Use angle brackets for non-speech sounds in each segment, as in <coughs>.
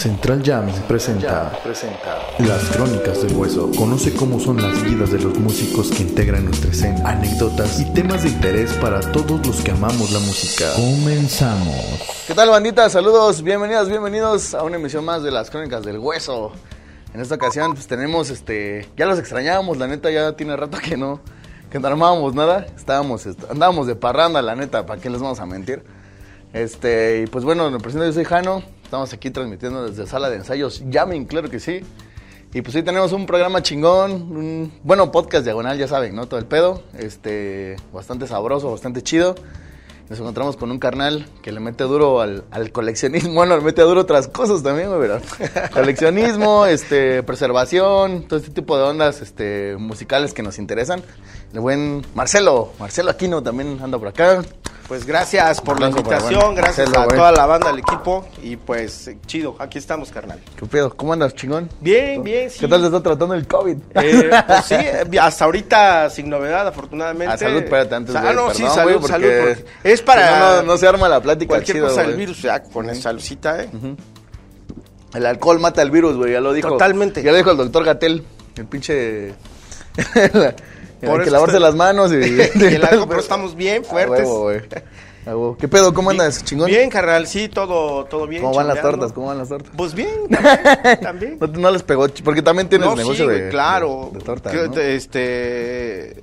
Central Jams presenta, Las Crónicas del Hueso. Conoce cómo son las vidas de los músicos que integran nuestra escena, anécdotas y temas de interés para todos los que amamos la música. Comenzamos. ¿Qué tal, bandita? Saludos, bienvenidos, bienvenidos a una emisión más de Las Crónicas del Hueso. En esta ocasión, pues tenemos este. Ya los extrañábamos, la neta, ya tiene rato que no. Que no armábamos nada. Estábamos, est- andábamos de parranda, la neta, ¿para qué les vamos a mentir? Este, y pues bueno, me presento, yo soy Jano. Estamos aquí transmitiendo desde sala de ensayos. Llamen, claro que sí. Y pues hoy tenemos un programa chingón, un, bueno, podcast diagonal, ya saben, ¿no? Todo el pedo. Este, bastante sabroso, bastante chido. Nos encontramos con un carnal que le mete duro al, al coleccionismo. <laughs> Bueno, le mete duro otras cosas también, güey, ¿verdad? <laughs> Coleccionismo, este, preservación, todo este tipo de ondas este, musicales que nos interesan. El buen Marcelo, Marcelo Aquino también anda por acá. Pues gracias por la invitación, gracias a toda la banda, al equipo y pues chido, aquí estamos, carnal. ¿Qué pedo? ¿Cómo andas, chingón? Bien, bien, sí. ¿Qué tal te está tratando el COVID? Eh, pues sí, eh, hasta ahorita sin novedad, afortunadamente. Ah, salud, espérate, antes, Ah, güey, no, sí, salud, porque salud. porque es para no, no, no se arma la plática cualquier chido, cosa del virus, ya con esa saludcita, ¿eh? El alcohol mata el virus, güey, ya lo dijo. Totalmente. Ya lo dijo el doctor Gatel, el pinche... <laughs> Hay Por que eso lavarse está- las manos y... <laughs> Y el alcohol, pero estamos bien fuertes. A huevo, güey. <laughs> A huevo. ¿Qué pedo? ¿Cómo andas, chingón? Bien, carnal, sí, todo, todo bien. ¿Cómo van las tortas? ¿Cómo van las tortas? Pues bien, también. <laughs> también. No, no les pegó, porque también tienes No, negocio sí, de, claro. de, de tortas, Que, Este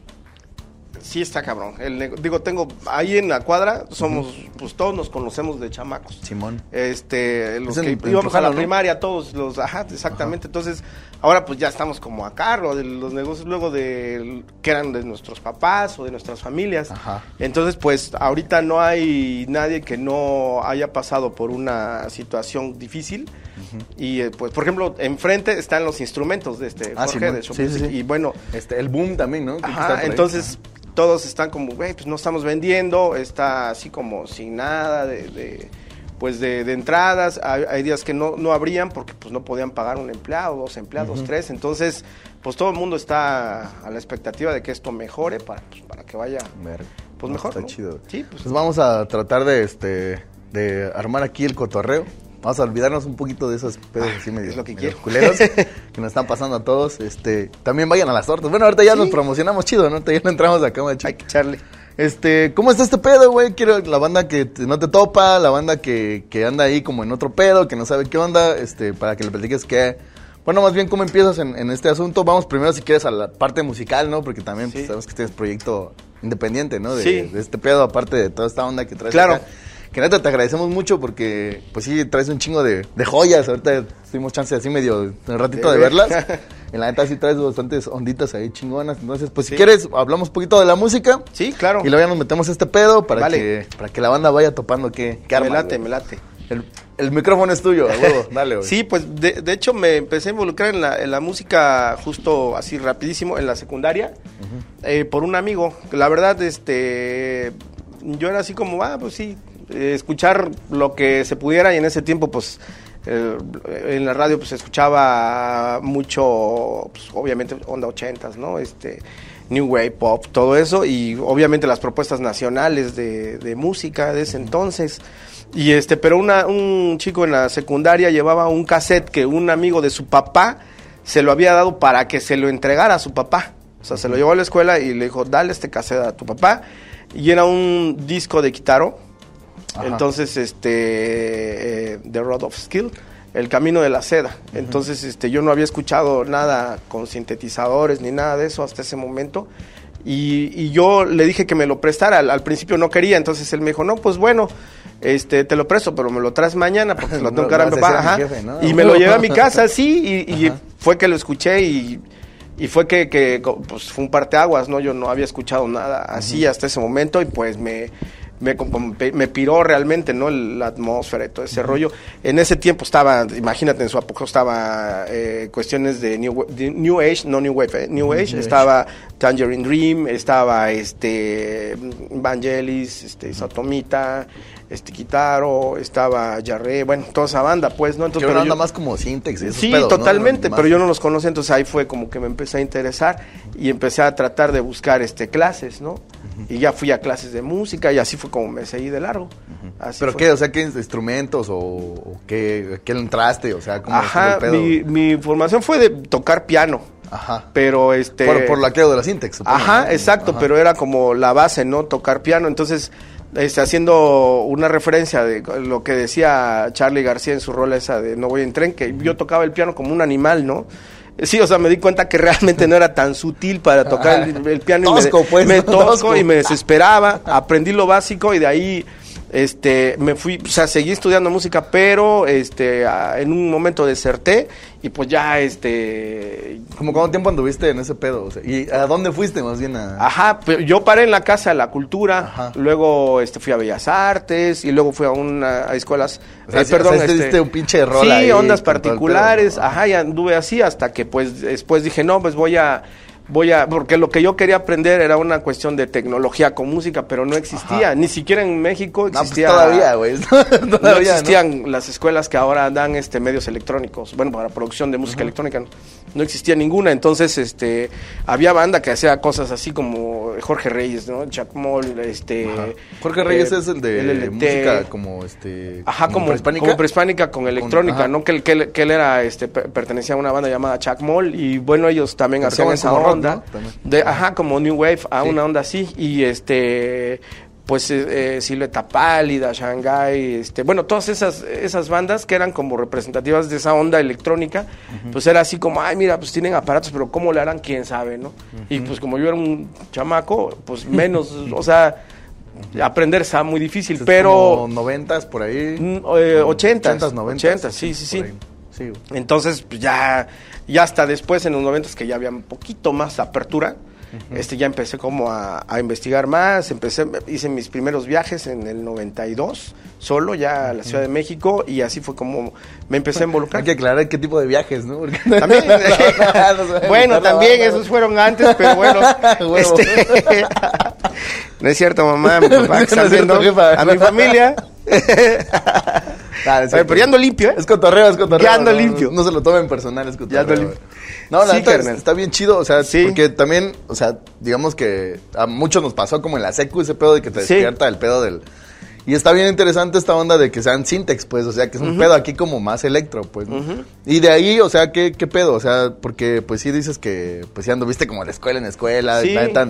sí está cabrón. El digo, tengo ahí en la cuadra somos pues todos nos conocemos de chamacos. Simón. Este, los Es que en íbamos a la primaria, todos los, ajá, exactamente. Entonces, ahora pues ya estamos como acá, lo de los negocios luego de que eran de nuestros papás o de nuestras familias. Ajá. Entonces, pues ahorita no hay nadie que no haya pasado por una situación difícil. Y eh, pues, por ejemplo, enfrente están los instrumentos de este Ah, Jorge Simón. de Sí, sí, sí. Y bueno, Este, el boom también, ¿no? Ajá, entonces todos están como, güey, pues no estamos vendiendo, está así como sin nada de, de, pues de, de entradas. Hay, hay días que no, no abrían porque pues no podían pagar un empleado, dos empleados, tres. Entonces, pues todo el mundo está a la expectativa de que esto mejore para, pues, para que vaya pues mejor, Está ¿no? chido. Sí, pues. Pues vamos a tratar de, este, de armar aquí el cotorreo. Vamos a olvidarnos un poquito de esos pedos así medio, Ah, es lo que medio culeros <laughs> que nos están pasando a todos. Este, también vayan a las tortas. Bueno, ahorita ya Sí. nos promocionamos chido, ¿no? Ahorita ya no entramos acá, macho. Hay que echarle. Este, ¿cómo está este pedo, güey? Quiero la banda que no te topa, la banda que, que anda ahí como en otro pedo, que no sabe qué onda, este, para que le platiques que, bueno, más bien cómo empiezas en, en este asunto. Vamos primero si quieres a la parte musical, ¿no? Porque también pues, Sí. sabemos que tienes proyecto independiente, ¿no? De, Sí. de este pedo, aparte de toda esta onda que traes Claro. acá. Que neta te agradecemos mucho porque, pues sí, traes un chingo de, de joyas. Ahorita tuvimos chance así medio, un ratito de De ver. verlas. <laughs> En la neta sí traes bastantes onditas ahí chingonas. Entonces, pues si quieres, hablamos un poquito de la música. Sí, claro. Y luego ya nos metemos a este pedo para, Vale. que, para que la banda vaya topando qué, qué me arma, late, güey. me late. El, el micrófono es tuyo, huevo, <laughs> dale, güey. Sí, pues de, de hecho me empecé a involucrar en la, en la música justo así rapidísimo en la secundaria eh, por un amigo. La verdad, este, yo era así como, ah, pues sí, eh, escuchar lo que se pudiera y en ese tiempo pues eh, en la radio pues se escuchaba mucho, pues, obviamente onda ochentas, ¿no? Este, New Wave, Pop, todo eso y obviamente las propuestas nacionales de, de música de ese entonces. Y este, pero una, un chico en la secundaria llevaba un cassette que un amigo de su papá se lo había dado para que se lo entregara a su papá. O sea, se lo llevó a la escuela y le dijo, dale este cassette a tu papá. Y era un disco de Kitaro. Ajá. Entonces, este, eh, The Road of Skill, El Camino de la Seda. Entonces, este, yo no había escuchado nada con sintetizadores ni nada de eso hasta ese momento. Y, y yo le dije que me lo prestara. Al, al principio no quería, entonces él me dijo, no, pues bueno, este, te lo presto, pero me lo traes mañana porque <laughs> se lo tengo que dar a mi papá. Ajá. jefe, ¿no? Y me lo llevé a mi <laughs> casa, sí, y, y fue que lo escuché y, y fue que, pues, fue un parteaguas, ¿no? Yo no había escuchado nada así hasta ese momento y pues me, me, me- piró realmente, ¿no? El- la atmósfera y todo ese rollo. En ese tiempo estaba, imagínate, en su apogeo estaba eh, cuestiones de New, de New Age, no New Wave, ¿eh? New Age, estaba Tangerine Dream, estaba este Vangelis, este Sotomita, este Kitaro, estaba Jarre, bueno, toda esa banda, pues, ¿no? Entonces, pero banda más como Syntex. esos Sí, totalmente, pero yo no los conocía, entonces ahí fue como que me empecé a interesar y empecé a tratar de buscar este clases, ¿no? Y ya fui a clases de música y así fue como me seguí de largo. Así ¿Pero fue. qué? O sea, ¿qué instrumentos o, o qué, qué entraste? O sea, ¿cómo Ajá, el pedo? mi, mi formación fue de tocar piano, Ajá. pero este... Por, por la que de la Syntex, supongo, Ajá, ¿no? exacto, Ajá. pero era como la base, ¿no? Tocar piano. Entonces, este, haciendo una referencia de lo que decía Charlie García en su rol esa de No voy en tren, que yo tocaba el piano como un animal, ¿no? Sí, o sea, me di cuenta que realmente no era tan sutil para tocar el, el piano. Tosco, y me, pues, me ¿no? tosco Tosco. y me desesperaba. Aprendí lo básico y de ahí este me fui, o sea, seguí estudiando música, pero este a- en un momento deserté y pues ya este ¿Cómo cuánto tiempo anduviste en ese pedo? O sea, ¿Y a dónde fuiste más bien? A... Ajá, pero yo paré en la Casa de la Cultura, Ajá. luego este fui a Bellas Artes y luego fui a una a escuelas, O sea, eh, perdón, o sea, este, diste un pinche rol sí, ahí ondas pedo, particulares, ¿no? ajá, y anduve así hasta que pues después dije, no, pues voy a voy a porque lo que yo quería aprender era una cuestión de tecnología con música, pero no existía, Ajá. ni siquiera en México No, pues existía todavía, güey. <laughs> no existían las escuelas que ahora dan este medios electrónicos, bueno, para producción de música electrónica, no, no existía ninguna, entonces este había banda que hacía cosas así como Jorge Reyes, ¿no? Jack Moll, este Ajá. Jorge Reyes eh, es el de LLT. música como este. Ajá, como, prehispánica. como prehispánica con electrónica. ¿no? Que, que, que él era, este, per- pertenecía a una banda llamada Chuck Moll y bueno, ellos también hacían esa rock, onda. ¿no? También. De, ajá, como New Wave, a Sí. una onda así y este pues eh, eh, Silueta Pálida, Shanghai, este, bueno, todas esas esas bandas que eran como representativas de esa onda electrónica, pues era así como, ay, mira, pues tienen aparatos, pero cómo le harán, quién sabe, ¿no? Y pues como yo era un chamaco, pues <laughs> menos, o sea, aprender está muy difícil, Es pero noventas por ahí. Mm, eh, ochentas, Ochentas, noventas. ochentas, sí, sí, sí. Sí. Entonces, pues ya, ya hasta después, en los noventas, que ya había un poquito más apertura, este ya empecé como a, a investigar más, empecé, hice mis primeros viajes en el 92, solo ya a la Ciudad de México, y así fue como me empecé a involucrar. Hay que aclarar qué tipo de viajes, ¿no? Porque- También, bueno, también esos fueron antes, pero bueno, <laughs> este, <laughs> no es cierto, mamá, mi papá, que están viendo, a mi familia. <laughs> Ah, pero ya ando limpio, ¿eh? Es cotorreo, es cotorreo. Ya ando no, limpio. No, se lo tomen personal, es cotorreo. Ya ando limpio. No, la Sí, neta carnal. está bien chido, o sea, Sí. porque también, o sea, digamos que a muchos nos pasó como en la secu ese pedo de que te Sí. despierta el pedo del... Y está bien interesante esta onda de que sean syntax, pues, o sea, que es un pedo aquí como más electro, pues. ¿no? Y de ahí, o sea, ¿qué, ¿qué pedo? O sea, porque pues sí dices que, pues ya anduviste como de escuela en escuela, Sí. la neta,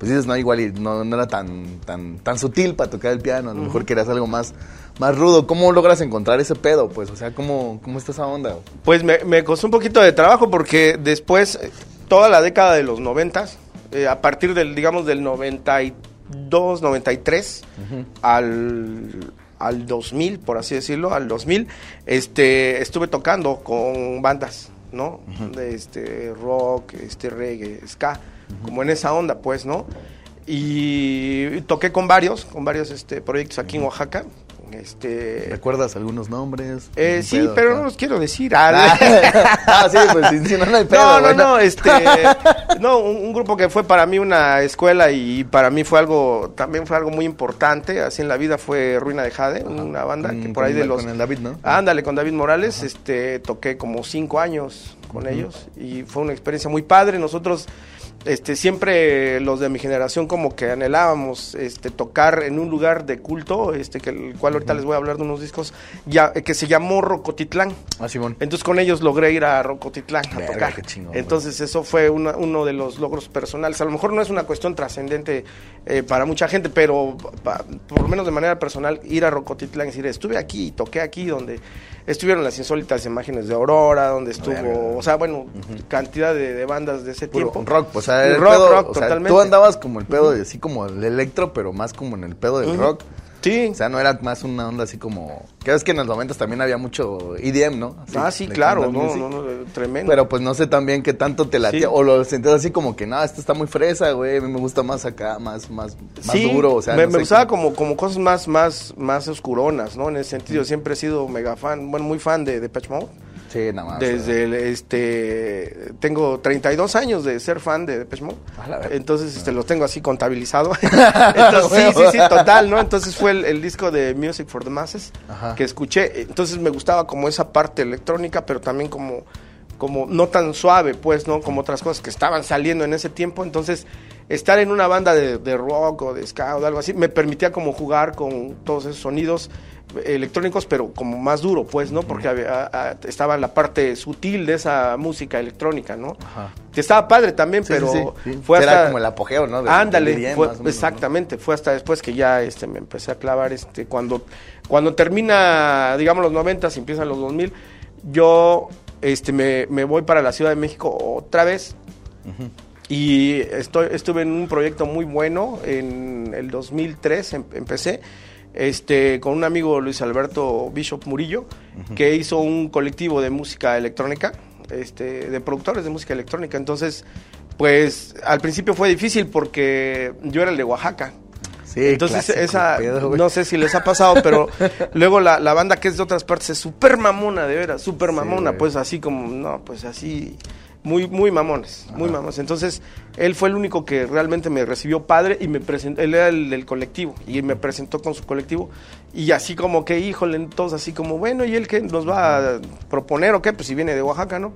pues dices, no, igual y no, no era tan, tan, tan sutil para tocar el piano, a lo mejor querías algo más, más rudo. ¿Cómo logras encontrar ese pedo, pues? O sea, ¿cómo, cómo está esa onda? Pues me, me costó un poquito de trabajo porque después, eh, toda la década de los noventas, eh, a partir del, digamos, del 92, 93 al, al 2000, por así decirlo, al 2000, este, estuve tocando con bandas, ¿no? De este rock, este reggae, ska, como en esa onda, pues, ¿no? Y toqué con varios, con varios este, proyectos aquí en Oaxaca. Este, ¿Recuerdas algunos nombres? eh, sí, pedo pero no los quiero decir. Ah, ah, <laughs> sí, pues si, no, no hay pedo. no, no, no, este, <laughs> no, un, un grupo que fue para mí una escuela y para mí fue algo, también fue algo muy importante, así en la vida fue Ruina de Jade, una banda que Con- por ahí de los... con el David, ¿no? Ándale, con David Morales, este, toqué como cinco años con ellos y fue una experiencia muy padre, nosotros... Este, siempre los de mi generación como que anhelábamos este, tocar en un lugar de culto, este, que el cual ahorita les voy a hablar de unos discos, ya, que se llamó Rocotitlán. Ah, Simón. Entonces con ellos logré ir a Rocotitlán a Verga, tocar. qué chingón, Entonces eso fue una- uno de los logros personales. A lo mejor no es una cuestión trascendente eh, para mucha gente, pero pa- por lo menos de manera personal ir a Rocotitlán y decir, estuve aquí toqué aquí donde estuvieron las insólitas imágenes de Aurora, donde estuvo, Verga. o sea, bueno, cantidad de, de bandas de ese Puro tiempo. rock, pues, o sea, el Rock, pedo, rock, o sea, totalmente. tú andabas como el pedo de así como el electro, pero más como en el pedo del rock. Sí. O sea, no era más una onda así como... Que es que en los momentos también había mucho EDM, ¿no? Así, ah, sí, de claro, no, no, no, tremendo. Pero pues no sé también qué tanto te latía. Sí. O lo sentías así como que, no, esto está muy fresa, güey. A mí me gusta más acá, más, más, más Sí, duro. O sea, me, no me sé gustaba cómo- como, como cosas más, más, más oscuronas, ¿no? En ese sentido, siempre he sido mega fan, bueno, muy fan de Depeche Mode. Sí, nada más. Desde el, este tengo 32 años de ser fan de Depeche Mode. Entonces este lo tengo así contabilizado. <laughs> Entonces, sí, sí, sí, <laughs> total, ¿no? Entonces fue el, disco de Music for the Masses que escuché. Entonces me gustaba como esa parte electrónica, pero también como como no tan suave, pues, ¿no? Como otras cosas que estaban saliendo en ese tiempo. Entonces, estar en una banda de, de rock o de ska o algo así, me permitía como jugar con todos esos sonidos electrónicos, pero como más duro, pues, ¿no? Porque estaba la parte sutil de esa música electrónica, ¿no? Que estaba padre también, pero fue hasta... Era como el apogeo, ¿no? ándale, exactamente, fue hasta después que ya este, me empecé a clavar, este, cuando, cuando termina, digamos, los 90, empiezan los 2000, yo este, me, me, voy para la Ciudad de México otra vez. Y estoy, estuve en un proyecto muy bueno, en el 2003 em, empecé, este, con un amigo Luis Alberto Bishop Murillo, que hizo un colectivo de música electrónica, este, de productores de música electrónica. Entonces, pues al principio fue difícil porque yo era el de Oaxaca. Sí, Entonces, esa, no sé si les ha pasado, pero <laughs> luego la, la, banda que es de otras partes es súper mamona, de veras, súper mamona, pues así como, no, pues así, muy, muy mamones, muy mamones. Entonces, él fue el único que realmente me recibió padre y me presentó, él era el del colectivo y me presentó con su colectivo y así como que, híjole, todos así como, bueno, ¿y él qué nos va a proponer o qué? Pues si viene de Oaxaca, ¿no?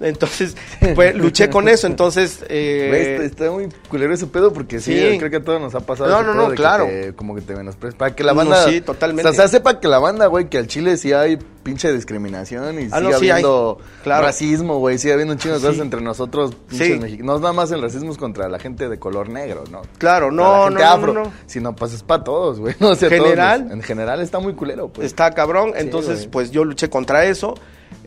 Entonces, pues luché con eso, entonces... <laughs> Eh, está, muy culero ese pedo porque sí, creo que a todos nos ha pasado. No, no, no, claro. como que te menosprecias. Para que la banda... sí, totalmente. O sea, sepa que la banda, güey, que al Chile sí hay pinche discriminación y ah, sigue habiendo racismo, güey, sigue habiendo un chingo de cosas entre nosotros, pinches mexicanos. No es nada más el racismo contra la gente de color negro, ¿no? Claro, no, no, no, no, Sino pues es para todos, güey. <laughs> No, General. en general está muy culero, pues. Está cabrón, entonces pues yo luché contra eso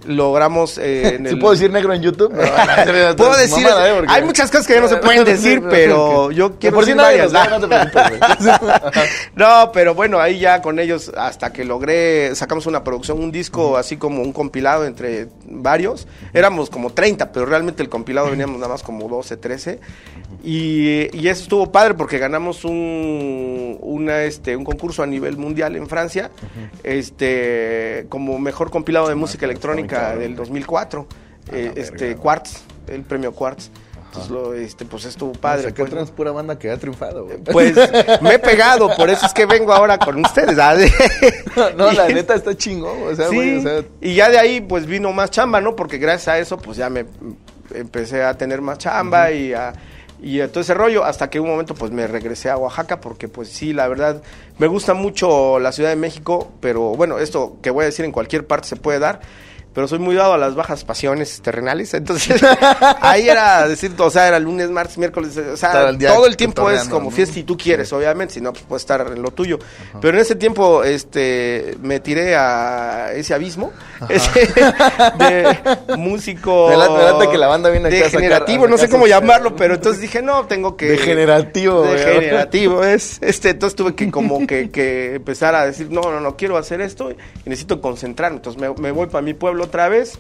logramos eh, <laughs> en puedo decir negro en YouTube? <laughs> puedo decir, ¿eh? hay muchas cosas que ya no se pueden decir, pero yo quiero decir varias. <laughs> No, pero bueno, ahí ya con ellos, hasta que logré, sacamos una producción, un disco así como un compilado entre varios, éramos como 30, pero realmente el compilado veníamos nada más como 12, 13, y, y eso estuvo padre porque ganamos un, una, este, un concurso a nivel mundial en Francia, este, como mejor compilado de música electrónica del 2004, eh, este Quartz, el premio Quartz. Entonces, lo, este, pues estuvo padre. O sea, pues, pura banda que ha triunfado, Pues me he pegado, por eso es que vengo ahora con ustedes. ¿ah? <laughs> <laughs> no, la neta está chingón, o sea, Y ya de ahí, pues vino más chamba, ¿no? Porque gracias a eso, pues ya me empecé a tener más chamba y a y todo ese rollo hasta que un momento pues me regresé a Oaxaca porque pues sí la verdad me gusta mucho la Ciudad de México pero bueno esto que voy a decir en cualquier parte se puede dar pero soy muy dado a las bajas pasiones terrenales, entonces <laughs> ahí era decir, o sea, era lunes, martes, miércoles, o sea, todo el tiempo es como fiesta y tú quieres, obviamente, si no, pues puedes estar en lo tuyo. Pero en ese tiempo, este, me tiré a ese abismo, ese <laughs> de músico... Delante, que la banda viene Degenerativo, no sé cómo llamarlo, pero entonces dije, no, tengo que... Degenerativo. Degenerativo, <laughs> es, este, entonces tuve que como que, que empezar a decir, no, no, no, quiero hacer esto y necesito concentrarme, entonces me, me voy para mi pueblo otra vez.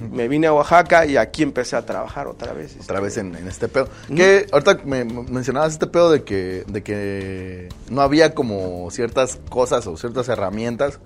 Me vine a Oaxaca y aquí empecé a trabajar otra vez. Otra vez en, este pedo. Que ahorita me mencionabas este pedo de que, de que no había como ciertas cosas o ciertas herramientas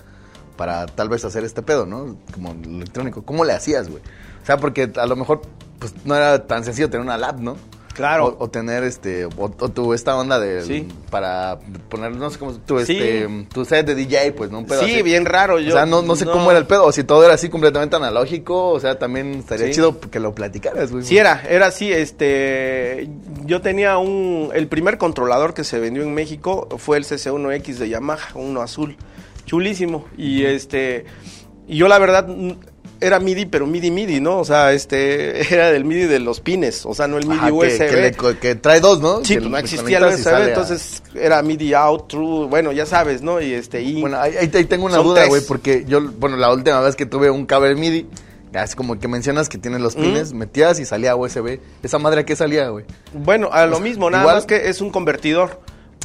para tal vez hacer este pedo, ¿no? Como electrónico. ¿Cómo le hacías, güey? O sea, porque a lo mejor pues no era tan sencillo tener una lab, ¿no? Claro. O, tener este, o, tu esta onda de, para poner, no sé cómo, tu, este, tu set de DJ, pues, ¿no? sí, bien raro. Yo, o sea, no, no sé cómo era el pedo, o si todo era así completamente analógico, o sea, también estaría chido que lo platicaras, güey. Sí, era, era así, este, yo tenía un, el primer controlador que se vendió en México fue el CC1X de Yamaha, uno azul, chulísimo, y este, y yo la verdad era MIDI, pero MIDI MIDI, ¿no? O sea, este <laughs> era del MIDI de los pines, o sea, no el MIDI USB. Que, trae dos, ¿no? Sí, pues no existía el USB, entonces era MIDI out, true, bueno, ya sabes, ¿no? Y este y Bueno, ahí, tengo una duda, güey, porque yo, bueno, la última vez que tuve un cable MIDI, así como que mencionas que tiene los pines, metías y salía USB. ¿Esa madre a qué salía, güey? Bueno, a lo mismo, nada más que es un convertidor.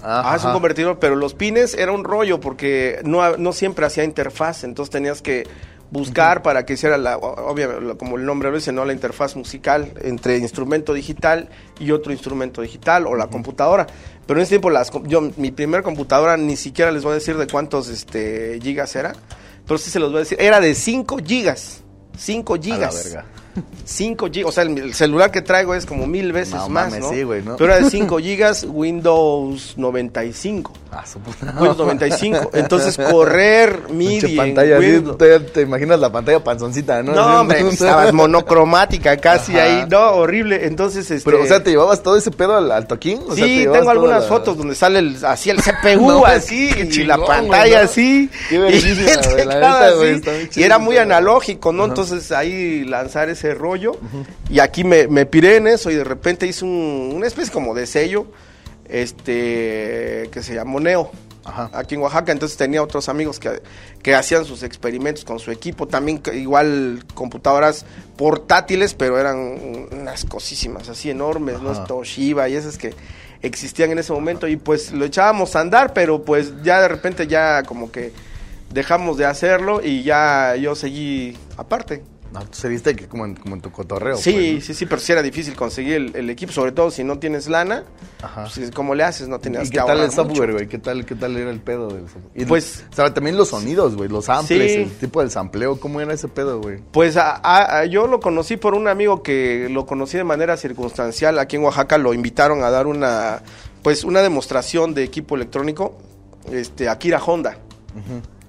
Ah, es un convertidor, pero los pines era un rollo porque no, no siempre hacía interfaz, entonces tenías que buscar para que hiciera la, obviamente, como el nombre lo dice, ¿no? la interfaz musical entre instrumento digital y otro instrumento digital o la computadora. Pero en ese tiempo las, yo, mi primer computadora ni siquiera les voy a decir de cuántos este, gigas era, pero sí se los voy a decir, era de 5 gigas. 5 A la gigas. verga. 5 gigas, o sea, el, el celular que traigo es como mil veces No más, mames, ¿no? sí, güey, ¿no? Pero era de 5 gigas, Windows 95. Ah, su puta. Windows 95. Entonces, correr <laughs> MIDI pantalla, Windows- te, te imaginas la pantalla panzoncita, ¿no? No, hombre, pues, estabas monocromática casi Ajá. ahí. No, horrible. Entonces, este... Pero, o sea, ¿te llevabas todo ese pedo al, al toquín? O sea, ¿te Sí, tengo algunas la- fotos donde sale el, así el CPU, <laughs> No, así, qué y chingón, la pantalla ¿no? así. Qué <laughs> y el teclado güey, así, Y era muy analógico, ¿no? Entonces ahí lanzar ese rollo. Y aquí me, me piré en eso y de repente hice un, una especie como de sello, este, que se llamó Neo. Ajá. Aquí en Oaxaca, entonces tenía otros amigos que, que hacían sus experimentos con su equipo, también igual computadoras portátiles, pero eran unas cosísimas, así enormes, ¿no? Ajá. Toshiba y esas que existían en ese momento y pues lo echábamos a andar, pero pues ya de repente ya como que dejamos de hacerlo y ya yo seguí aparte. No, tú seguiste que como en, como en tu cotorreo. Sí, pues, ¿no? sí, sí, pero sí era difícil conseguir el, el equipo, sobre todo si no tienes lana, Ajá. pues ¿cómo le haces? No tenías ¿Y que qué tal el software, güey? ¿Qué tal, ¿Qué tal era el pedo del software? Y, Pues- O sea, también los sonidos, güey, los samples, Sí. el tipo del sampleo, ¿cómo era ese pedo, güey? Pues a- a- a- yo lo conocí por un amigo que lo conocí de manera circunstancial. Aquí en Oaxaca lo invitaron a dar una, pues una demostración de equipo electrónico, este, Akira Honda.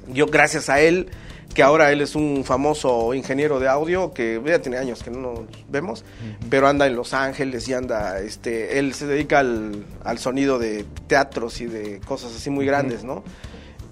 Yo gracias a él, que ahora él es un famoso ingeniero de audio, que ya tiene años que no nos vemos, pero anda en Los Ángeles y anda, este, él se dedica al, al sonido de teatros y de cosas así muy grandes, ¿no?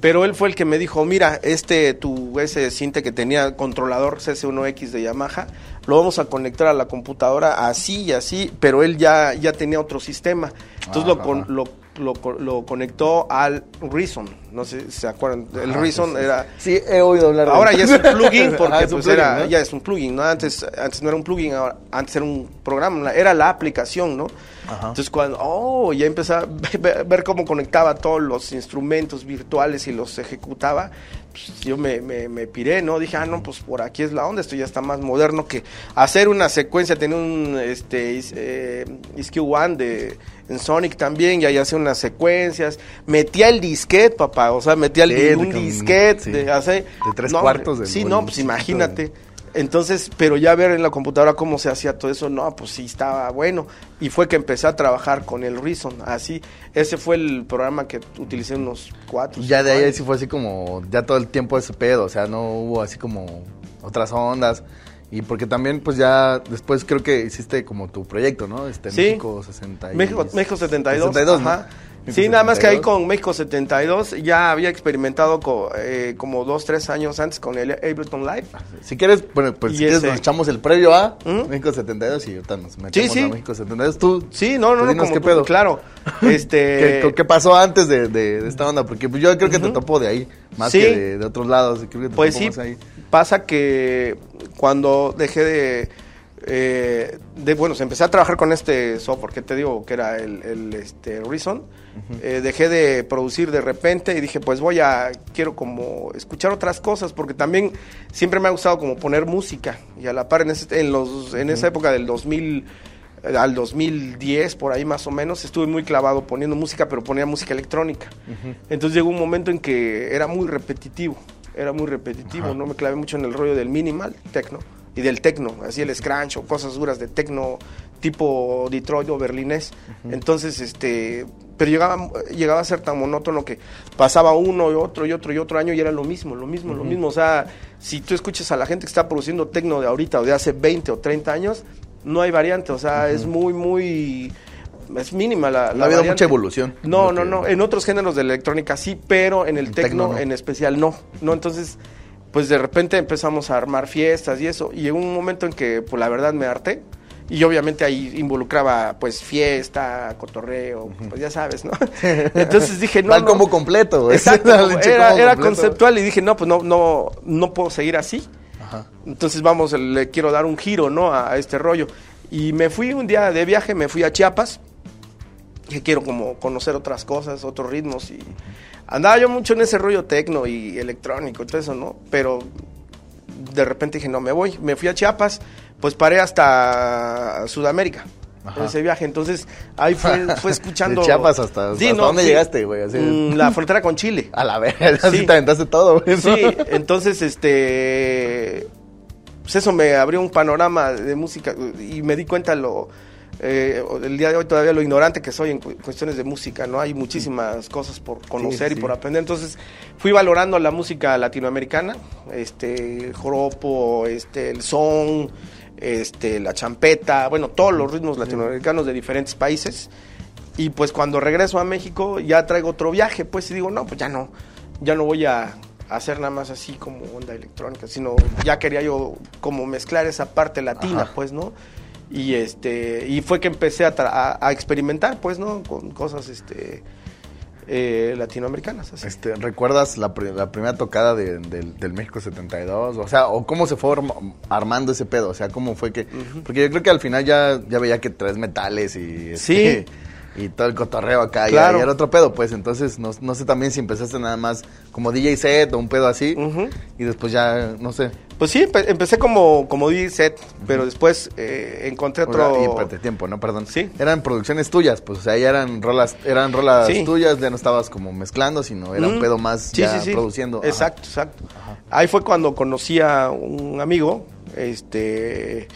Pero él fue el que me dijo, mira, este tu ese cinte que tenía controlador CS1X de Yamaha, lo vamos a conectar a la computadora así y así, pero él ya, ya tenía otro sistema. Entonces lo, Ajá. con- lo, lo, lo conectó al Reason, no sé si se acuerdan, el Ajá, Reason sí, sí. era... Sí, he oído hablar Ahora ya es un plugin <laughs> porque un pues plugin, era, ¿no? ya es un plugin, ¿no? Antes, antes no era un plugin, ahora- antes era un programa, era la aplicación, ¿no? Ajá. Entonces cuando, oh, ya empecé a <laughs> ver, ver cómo conectaba todos los instrumentos virtuales y los ejecutaba, pues, yo me, me, me piré, ¿no? Dije, ah, no, pues por aquí es la onda, esto ya está más moderno que hacer una secuencia, tenía un, este, eh, Isq One de, en Sonic también, y ahí hacía unas secuencias, metía el disquete, papá, o sea, metía el, Sí, un disquete sí. de hacer... De tres no, cuartos del Sí, no, pues imagínate. Entonces, pero ya ver en la computadora cómo se hacía todo eso, no, pues sí estaba bueno. Y fue que empecé a trabajar con el Reason, así. Ese fue el programa que utilicé unos cuatro. Y ya de ahí sí fue así como, ya todo el tiempo ese pedo, o sea, no hubo así como otras ondas. Y porque también, pues ya después creo que hiciste como tu proyecto, ¿no? Este, Sí. México 60 y- México, México 72. 72, ¿no? ajá. México Sí, nada más que ahí 72. con México 72 ya había experimentado co- eh, como dos, tres años antes con el Ableton Live. Si quieres, bueno, pues si quieres nos echamos el previo a ¿Mm? México 72 y ahorita nos metemos sí. a México 72. Tú, Sí, no, no, no, como qué tú, pedo. claro. <laughs> Este, ¿Qué, qué pasó antes de, de- de esta onda? Porque pues, yo creo que te topo de ahí, más Sí. que de, de otros lados. Creo que te Pues sí, ahí. pasa que cuando dejé de, eh, de, bueno, se empecé a trabajar con este software que te digo que era el, el, este, Reason, eh, dejé de producir de repente y dije, pues voy a, quiero como escuchar otras cosas, porque también siempre me ha gustado como poner música, y a la par en, ese- en, los, en esa época del 2000 eh, al 2010, por ahí más o menos, estuve muy clavado poniendo música, pero ponía música electrónica. Entonces llegó un momento en que era muy repetitivo, era muy repetitivo, no me clavé mucho en el rollo del minimal, techno, y del techno, así el scratch o cosas duras de techno tipo Detroit o berlinés. Entonces, este, pero llegaba, llegaba a ser tan monótono que pasaba uno y otro y otro y otro año y era lo mismo, lo mismo, lo mismo. O sea, si tú escuchas a la gente que está produciendo techno de ahorita o de hace 20 o 30 años, no hay variante, o sea, es muy, muy... Es mínima la, No ha habido variante. mucha evolución. No, no, que- no. En otros géneros de la electrónica sí, pero en el En tecno, tecno no. en especial no. No, entonces, pues de repente empezamos a armar fiestas y eso. Y llegó un momento en que, pues la verdad me harté. Y obviamente ahí involucraba, pues, fiesta, cotorreo, pues ya sabes, ¿no? <laughs> Entonces dije, no. No. combo completo. Exacto, <laughs> Era era, completo. conceptual y dije, no, pues no, no, no puedo seguir así. Ajá. Entonces vamos, le quiero dar un giro, ¿no? A, a este rollo. Y me fui un día de viaje, me fui a Chiapas, que quiero como conocer otras cosas, otros ritmos y andaba yo mucho en ese rollo tecno y electrónico todo eso, ¿no? Pero de repente dije, no, me voy, me fui a Chiapas, pues paré hasta Sudamérica. Ajá. En ese viaje, entonces ahí fue, <laughs> fue escuchando. De Chiapas hasta- hasta dónde llegaste, güey? Así- Mm, la frontera con Chile. <laughs> A la verga, Sí. así te aventaste todo, güey. Sí, entonces, este, pues eso me abrió un panorama de música y me di cuenta lo eh, el día de hoy todavía lo ignorante que soy en cuestiones de música, ¿no? Hay muchísimas cosas por conocer y por aprender. Entonces, fui valorando la música latinoamericana, este, el joropo, este, el son, este, la champeta, bueno, todos los ritmos latinoamericanos de diferentes países. Y pues cuando regreso a México ya traigo otro viaje, pues y digo, no, pues ya no, ya no voy a hacer nada más así como onda electrónica, sino ya quería yo como mezclar esa parte latina, pues, ¿no? y este y fue que empecé a, a, experimentar pues no con cosas este eh, latinoamericanas este recuerdas la, la primera tocada de, del México 72 o sea o cómo se fue armando ese pedo o sea cómo fue que porque yo creo que al final ya ya veía que tres metales y este, sí y todo el cotorreo acá claro. y, era otro pedo, pues entonces no, no, sé también si empezaste nada más como DJ set o un pedo así y después ya, no sé. Pues sí, empecé como, como DJ set, pero después eh, encontré otro... y tiempo, ¿no? Perdón. Sí. Eran producciones tuyas, pues o sea, ya eran rolas, eran rolas tuyas, ya no estabas como mezclando, sino era un pedo más ya produciendo. Exacto, exacto. Ahí fue cuando conocí a un amigo, este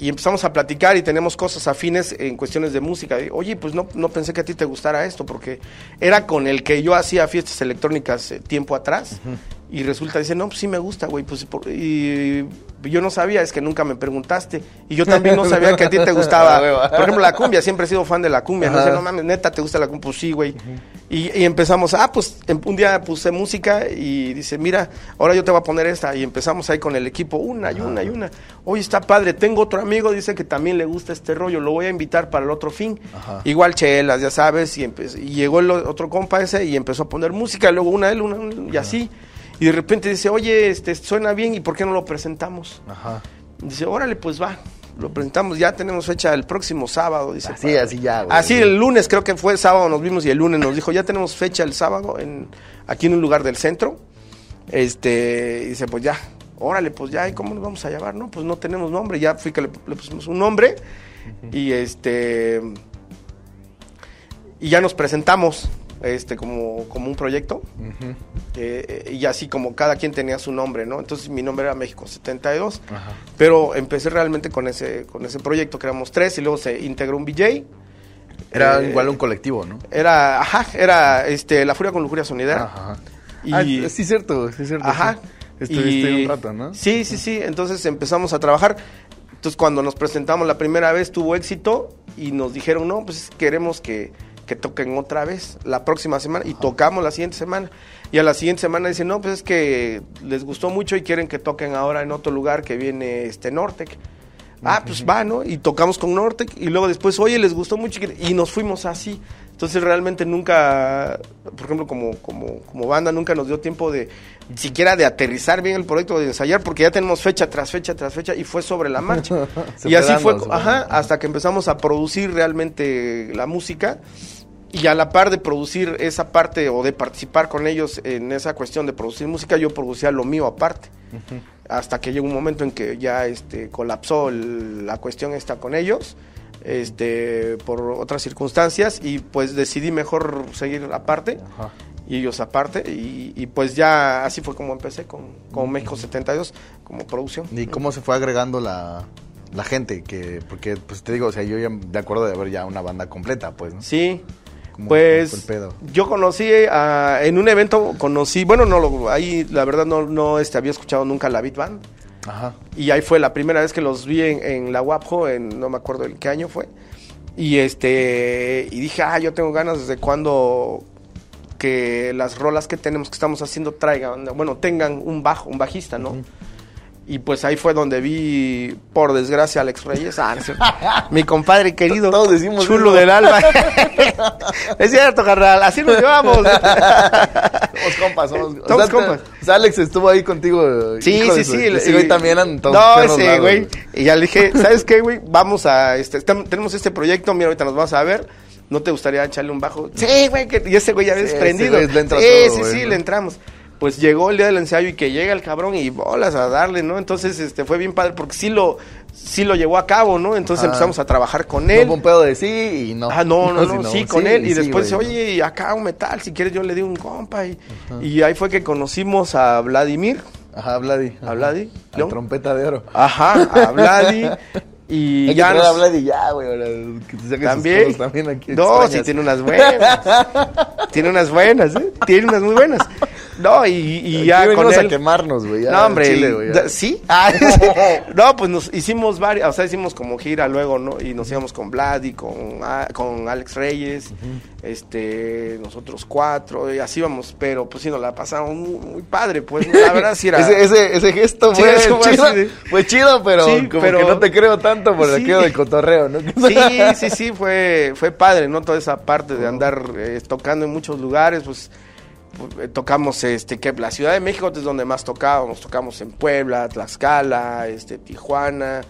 y empezamos a platicar y tenemos cosas afines en cuestiones de música. Oye, pues no, no pensé que a ti te gustara esto, porque era con el que yo hacía fiestas electrónicas eh, tiempo atrás. Y resulta, dice, no, pues sí me gusta, güey. Pues, y yo no sabía, es que nunca me preguntaste. Y yo también no sabía que a ti te gustaba. <laughs> Por ejemplo, la cumbia, siempre he sido fan de la cumbia. No sé, no mames, neta, ¿te gusta la cumbia? Pues sí, güey. y, empezamos, ah, pues em, un día puse música y dice, mira, ahora yo te voy a poner esta. Y empezamos ahí con el equipo, una y una y una. Oye, está padre, tengo otro amigo, dice que también le gusta este rollo, lo voy a invitar para el otro fin. Igual chelas, ya sabes, y, y llegó el otro compa ese y empezó a poner música, luego una él, una, una y así. Y de repente dice, oye, este, suena bien, ¿y por qué no lo presentamos? Ajá. Dice, órale, pues va. Lo presentamos, ya tenemos fecha el próximo sábado, dice. Así, así ya, güey. Así el lunes, creo que fue sábado, nos vimos y el lunes nos dijo, ya tenemos fecha el sábado en, aquí en un lugar del centro. Este, y dice, pues ya, órale, pues ya, ¿y cómo nos vamos a llamar? No, pues no tenemos nombre, ya fui que le, pusimos un nombre. Y este, y ya nos presentamos este como, como un proyecto eh, y así como cada quien tenía su nombre, ¿no? Entonces mi nombre era México 72, pero empecé realmente con ese con ese proyecto que éramos tres y luego se integró un BJ. Era eh, igual un colectivo, ¿no? Era, ajá, era este La Furia con Lujuria Sonidera. Ajá. Y, ah, sí, cierto, sí, cierto. Ajá. Estuviste un rato, ¿no? Sí, sí, sí. Entonces empezamos a trabajar. Entonces cuando nos presentamos la primera vez tuvo éxito y nos dijeron, no, pues queremos que que toquen otra vez la próxima semana y tocamos la siguiente semana. Y a la siguiente semana dicen, no, pues es que les gustó mucho y quieren que toquen ahora en otro lugar que viene este Nortec. Ah, pues va, ¿no? Y tocamos con Nortec y luego después, oye, les gustó mucho y nos fuimos así. Entonces realmente nunca, por ejemplo, como, como, como banda, nunca nos dio tiempo de siquiera de aterrizar bien el proyecto, de ensayar, porque ya tenemos fecha tras fecha tras fecha y fue sobre la marcha. <laughs> y así fue, ajá, hasta que empezamos a producir realmente la música y a la par de producir esa parte o de participar con ellos en esa cuestión de producir música, yo producía lo mío aparte. Hasta que llegó un momento en que ya este, colapsó la cuestión esta con ellos, este, por otras circunstancias, y pues decidí mejor seguir aparte. Y ellos aparte, y, pues ya así fue como empecé con, con México 72 como producción. ¿Y cómo se fue agregando la, la gente? que Porque, pues te digo, o sea, yo ya de acuerdo de haber ya una banda completa, pues, ¿no? Sí, pues yo conocí en un evento, conocí, bueno, no, ahí la verdad no, no este, había escuchado nunca la Beat Band. Ajá. Y ahí fue la primera vez que los vi en, la WAPJO, en no me acuerdo en qué año fue. Y este y dije, ah, yo tengo ganas desde cuando que las rolas que tenemos que estamos haciendo traigan, bueno, tengan un bajo, un bajista, ¿no? Y pues ahí fue donde vi, por desgracia, a Alex Reyes. Ah, mi compadre querido. Todos decimos chulo del alma. <laughs> es cierto, carnal. Así nos llevamos. somos compas, somos, compas. Alex estuvo ahí contigo. Sí, sí, sí. Ese güey también todos No, ese güey. Y ya le dije, ¿sabes qué, güey? Vamos a. Este, tenemos este proyecto, mira, ahorita nos vamos a ver. ¿No te gustaría echarle un bajo? Sí, güey. Que, y ese güey ya había desprendido. sí, sí, sí, le entramos pues llegó el día del ensayo y que llega el cabrón y bolas a darle, ¿no? Entonces, este, fue bien padre porque sí lo, sí lo llevó a cabo, ¿no? Entonces empezamos a trabajar con él. No un pedo de sí y no. Ah, no, no, <laughs> no, sí, con él. Y, después, oye, acá un metal, si quieres yo le di un compa. Y, y ahí fue que conocimos a Vladimir Ajá, Vladi. A Vladi. La ¿no? trompeta de oro. Ajá, a <laughs> Vladi. Y Hay que ya traer a nos- Vladi ya, güey. Que te saque sus También. también aquí. no, extrañas. sí tiene unas buenas. <laughs> tiene unas buenas, ¿eh? Tiene unas muy buenas. No, y, y Aquí ya con venimos él. a quemarnos, güey. No, hombre, Chile, ya. ¿sí? Ah, <laughs> no, pues nos hicimos varias, o sea, hicimos como gira luego, ¿no? Y nos íbamos con Vlad y con, con Alex Reyes, este, nosotros cuatro, y así íbamos, pero pues sí, nos la pasamos muy, muy padre, pues, la verdad sí era... <laughs> Ese, ese, ese gesto fue, chido, así de- fue chido, pero Sí, como pero- que no te creo tanto por aquello del cotorreo, ¿no? <laughs> Sí, sí, sí, fue, fue padre, ¿no? Toda esa parte de andar eh, tocando en muchos lugares, pues, tocamos, este, que la Ciudad de México es donde más tocábamos, tocamos en Puebla, Tlaxcala, este, Tijuana,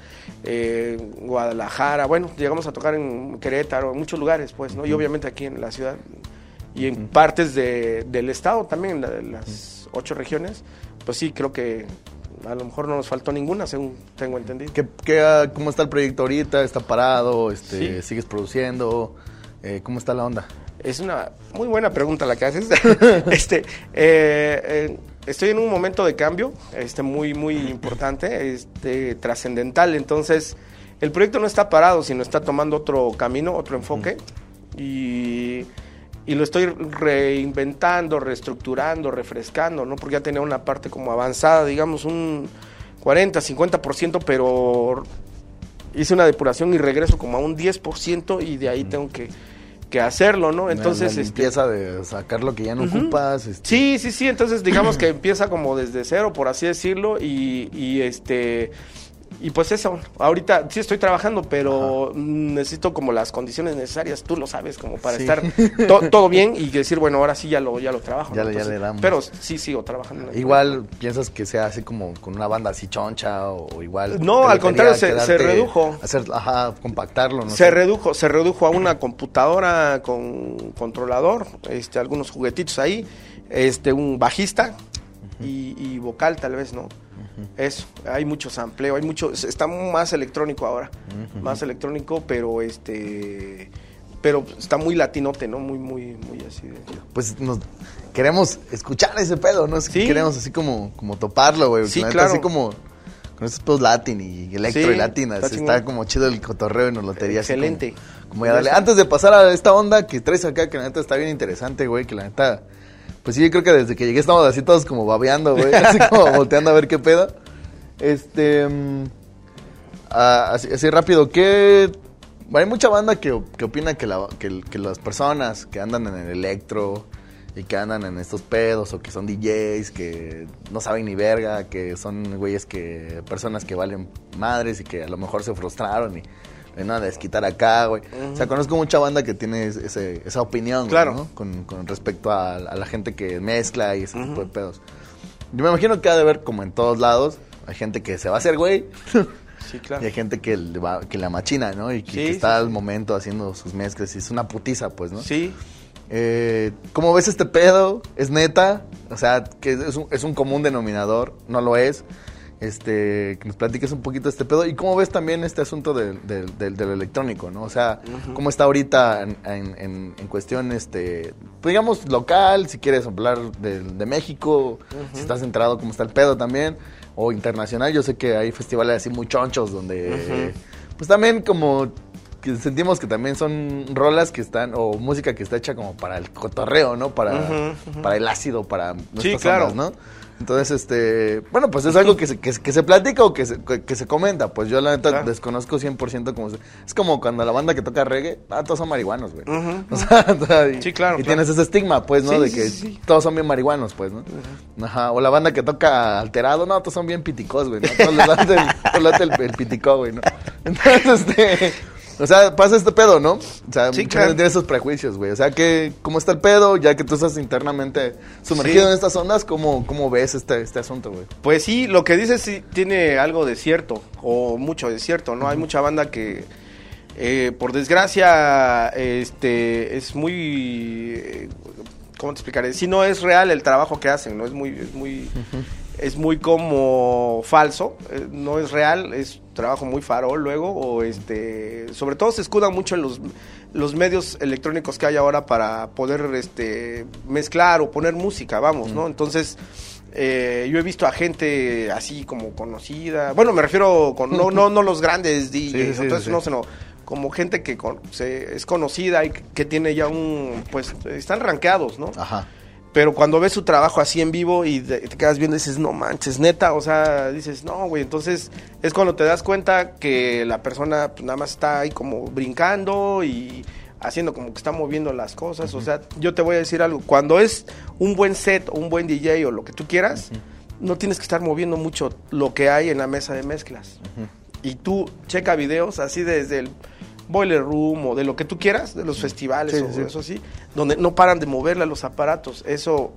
eh, Guadalajara, bueno, llegamos a tocar en Querétaro, en muchos lugares, pues, ¿no? Y obviamente aquí en la ciudad y en partes de, del estado también, en la- en las ocho regiones, pues sí, creo que a lo mejor no nos faltó ninguna, según tengo entendido. ¿Qué, qué, ¿Cómo está el proyecto ahorita? ¿Está parado? Este, Sí. ¿Sigues produciendo? Eh, ¿Cómo está la onda? Es una muy buena pregunta la que haces. <laughs> este, eh, eh, estoy en un momento de cambio, este, muy, muy importante, este, trascendental. Entonces, el proyecto no está parado, sino está tomando otro camino, otro enfoque. Y, y lo estoy reinventando, reestructurando, refrescando, ¿no? Porque ya tenía una parte como avanzada, digamos, un 40, 50%, pero hice una depuración y regreso como a un 10% y de ahí tengo que, que hacerlo, ¿no? Entonces, la, este, de sacar lo que ya no ocupas. este, Sí, sí, sí, entonces digamos que empieza como desde cero, por así decirlo, y, y este... Y pues eso, ahorita sí estoy trabajando, pero mm, necesito como las condiciones necesarias, tú lo sabes, como para Sí. estar <laughs> to- todo bien y decir, bueno, ahora sí ya lo, ya lo trabajo. Ya ¿no? ya le damos. Pero sí sigo trabajando. Igual piensas que sea así como con una banda así choncha o igual. No, al contrario, se- se redujo. Hacer, ajá, compactarlo, ¿no? se sé. redujo, se redujo a una computadora con controlador, este, algunos juguetitos ahí, este, un bajista y, y vocal tal vez, ¿no? Eso, hay mucho sampleo, hay mucho, está más electrónico ahora, más electrónico, pero este, pero está muy latinote, ¿no? Muy, muy, muy así de... Pues nos queremos escuchar ese pedo, ¿no? Es que Sí. queremos así como, como toparlo, güey. Sí, claro. Así como con estos pedos latin y electro Sí, y latinas. está como chido el cotorreo y nos lotería. Excelente. Como, como ya dale. Antes de pasar a esta onda que traes acá, que la neta está bien interesante, güey, que la neta... Pues sí, yo creo que desde que llegué estamos así todos como babeando, güey. Así como <laughs> volteando a ver qué pedo. Este... mm, ah, así, así rápido, ¿qué... Hay mucha banda que, que opina que, la- que, que las personas que andan en el electro y que andan en estos pedos o que son DJs, que no saben ni verga, que son güeyes que... personas que valen madres y que a lo mejor se frustraron y ven a desquitar acá, güey. O sea, conozco mucha banda que tiene ese- esa opinión, Claro. ¿no? Con, con respecto a, a la gente que mezcla y ese tipo de pedos. Yo me imagino que ha de haber como en todos lados. Hay gente que se va a hacer güey. <laughs> Sí, claro. Y hay gente que, le va, que la machina, ¿no? Y que, Sí, que sí, está sí. al momento haciendo sus mezclas. Y es una putiza, pues, ¿no? Sí, Eh, ¿Cómo ves este pedo? ¿Es neta? O sea, que es un, es un común denominador. No lo es. Este, que nos platiques un poquito de este pedo. ¿Y cómo ves también este asunto del, del, del- del electrónico, no? O sea, ¿cómo está ahorita en, en- cuestión, este, pues, digamos, local? Si quieres hablar de, de México, si estás enterado cómo está el pedo también. O internacional, yo sé que hay festivales así muy chonchos donde, pues también como que sentimos que también son rolas que están, o música que está hecha como para el cotorreo, ¿no? Para, para el ácido, para nuestras claro. ondas, ¿no? Entonces, este, bueno, pues es algo que se, que, se- que se platica o que se, que, que se comenta. Pues yo la neta Claro. desconozco 100% como Es como cuando la banda que toca reggae, ah, todos son marihuanos, güey. Ujú, <laughs> O sea, <laughs> o sea, y, Sí, claro, Y claro. tienes ese estigma, pues, ¿no? Sí, de que sí, todos son bien marihuanos, pues, ¿no? Ajá. O la banda que toca alterado, no, todos son bien piticos, güey. ¿no? Todos les late el, <laughs> todos late el, el piticó, güey, ¿no? Entonces, este... O sea, pasa este pedo, ¿no? O sea, Sí, claro. tiene esos prejuicios, güey. O sea, que, ¿cómo está el pedo? Ya que tú estás internamente sumergido Sí. en estas ondas, ¿cómo, cómo ves este, este asunto, güey? Pues sí, lo que dices sí tiene algo de cierto, o mucho de cierto, ¿no? Hay mucha banda que, eh, por desgracia, este, es muy, eh, ¿cómo te explicaré? Si no es real el trabajo que hacen, ¿no? Es muy, es muy, es muy como falso, eh, no es real, es trabajo muy farol luego, o este, sobre todo se escudan mucho en los los medios electrónicos que hay ahora para poder este, mezclar o poner música, vamos, ¿no? Entonces, eh, yo he visto a gente así como conocida, bueno, me refiero con no no no los grandes <laughs> DJs, Sí, sí, entonces sí. no, sino como gente que con- se- es conocida y que tiene ya un, pues, están rankeados, ¿no? Ajá. Pero cuando ves su trabajo así en vivo y te quedas viendo, dices, no manches, neta, o sea, dices, no, güey. Entonces es cuando te das cuenta que la persona pues, nada más está ahí como brincando y haciendo como que está moviendo las cosas. O sea, yo te voy a decir algo, cuando es un buen set o un buen DJ o lo que tú quieras, no tienes que estar moviendo mucho lo que hay en la mesa de mezclas. Y tú checa videos así desde el Boiler Room o de lo que tú quieras, de los festivales Sí, o sí. eso así, donde no paran de moverle a los aparatos. Eso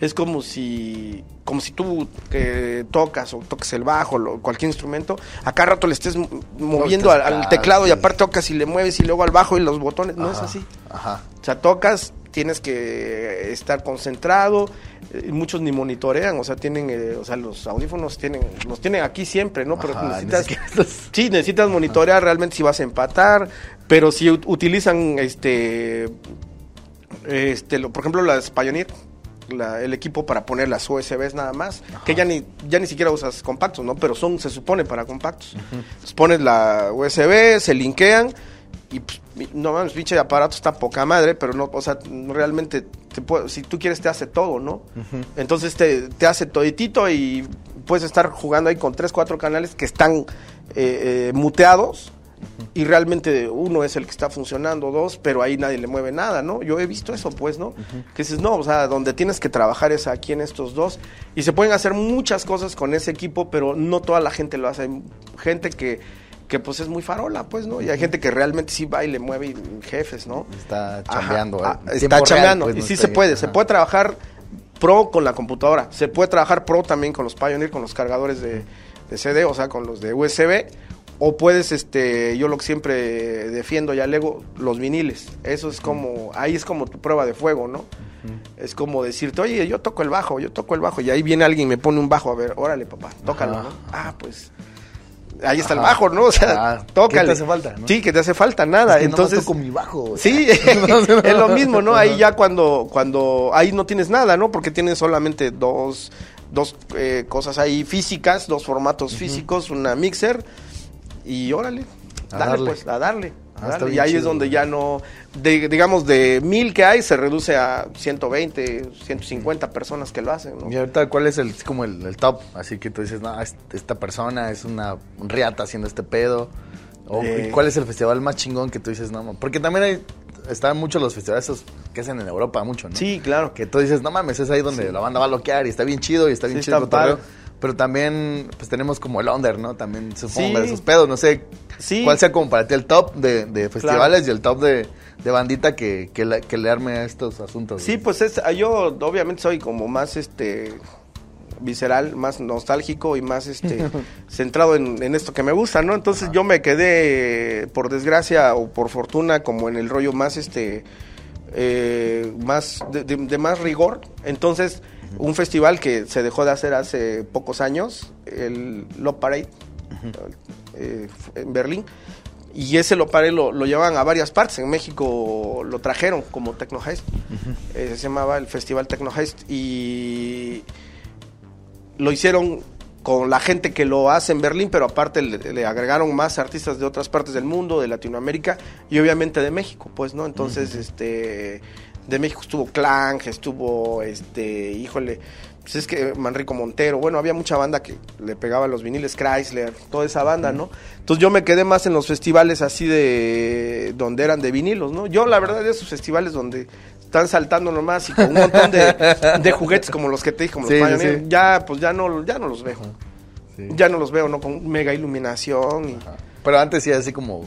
es como si como si tú que tocas o toques el bajo o cualquier instrumento, a cada rato le estés moviendo al, teclado y aparte tocas y le mueves y luego al bajo y los botones. No es así. Ajá. O sea, tocas, tienes que estar concentrado. eh, muchos ni monitorean, o sea, tienen, eh, o sea, los audífonos tienen, los tienen aquí siempre, ¿no? Pero Ajá, necesitas, <laughs> sí, necesitas monitorear realmente si vas a empatar, pero si ut- utilizan, este, este, por ejemplo, las Pioneer, la- el equipo para poner las USBs nada más, que ya ni, ya ni siquiera usas compactos, ¿no? Pero son, se supone, para compactos. Entonces pones la USB, se linkean y pues, no mames, pinche aparato está poca madre, pero no, o sea, realmente, te puede- si tú quieres te hace todo, ¿no? Entonces te, te hace toditito y puedes estar jugando ahí con tres, cuatro canales que están eh, eh, muteados y realmente uno es el que está funcionando, dos, pero ahí nadie le mueve nada, ¿no? Yo he visto eso, pues, ¿no? Que dices, no, o sea, donde tienes que trabajar es aquí en estos dos y se pueden hacer muchas cosas con ese equipo, pero no toda la gente lo hace. Hay gente que, que pues es muy farola, pues, ¿no? Y hay gente que realmente sí va y le mueve y jefes, ¿no? Está Ajá, chambeando. ah, en está real, chambeando. pues, y sí se puede. Se Ajá. puede trabajar pro con la computadora. Se puede trabajar pro también con los Pioneer, con los cargadores de, de CD, o sea, con los de USB. O puedes, este, yo lo que siempre defiendo y alego, los viniles. Eso es como, ahí es como tu prueba de fuego, ¿no? Es como decirte, oye, yo toco el bajo, yo toco el bajo. Y ahí viene alguien y me pone un bajo, a ver, órale, papá, tócalo, Ajá. ¿no? Ah, pues, ahí está el bajo, ¿no? O sea, Ah, ¿qué tócale. te hace falta, no? Sí, que te hace falta nada. Es que Entonces, toco mi bajo. Sí, <laughs> es lo mismo, ¿no? Ahí ya cuando, cuando, ahí no tienes nada, ¿no? Porque tienes solamente dos, dos eh, cosas ahí físicas, dos formatos físicos, una mixer y órale, A dale, darle. pues, a darle. Ah, y ahí es donde ya no, de- digamos, de mil que hay, se reduce a 120, 150 personas que lo hacen, ¿no? Y ahorita, ¿cuál es el, como el, el top? Así que tú dices, no, es- esta persona es una riata haciendo este pedo. O, Eh. ¿y ¿Cuál es el festival más chingón que tú dices, no, ma-? porque también hay, están muchos los festivales esos que hacen en Europa, mucho, ¿no? Sí, claro. Que tú dices, no mames, es ahí donde la banda va a loquear y está bien chido y está bien Sí, chido está. Pero también, pues tenemos como el under, ¿no? También supongo Sí. de esos pedos, no sé. Sí. ¿Cuál sea como para ti el top de, de festivales y el top de, de bandita que, que, le, que le arme a estos asuntos? Sí, güey? pues es, yo obviamente soy como más este visceral, más nostálgico y más este <laughs> centrado en, en esto que me gusta, ¿no? Entonces yo me quedé, por desgracia o por fortuna, como en el rollo más este eh, más de, de- de más rigor. Entonces, un festival que se dejó de hacer hace pocos años, el Love Parade, eh, en Berlín. Y ese lo paré, lo, lo llevaban a varias partes. En México lo trajeron como Techno Heist. Eh, se llamaba el Festival Techno Heist. Y lo hicieron con la gente que lo hace en Berlín, pero aparte le, le agregaron más artistas de otras partes del mundo, de Latinoamérica y obviamente de México, pues, ¿no? Entonces, este, de México estuvo Clank, estuvo, este, híjole, pues es que Manrico Montero, bueno, había mucha banda que le pegaba los viniles, Chrysler, toda esa banda, ¿no? Entonces yo me quedé más en los festivales así de, donde eran de vinilos, ¿no? Yo, la verdad, de esos festivales donde están saltando nomás y con un montón de, de juguetes como los que te dije, como Sí, los sí, ya, pues ya no, ya no los veo. Sí. Ya no los veo, ¿no? Con mega iluminación y... Pero antes sí, así como...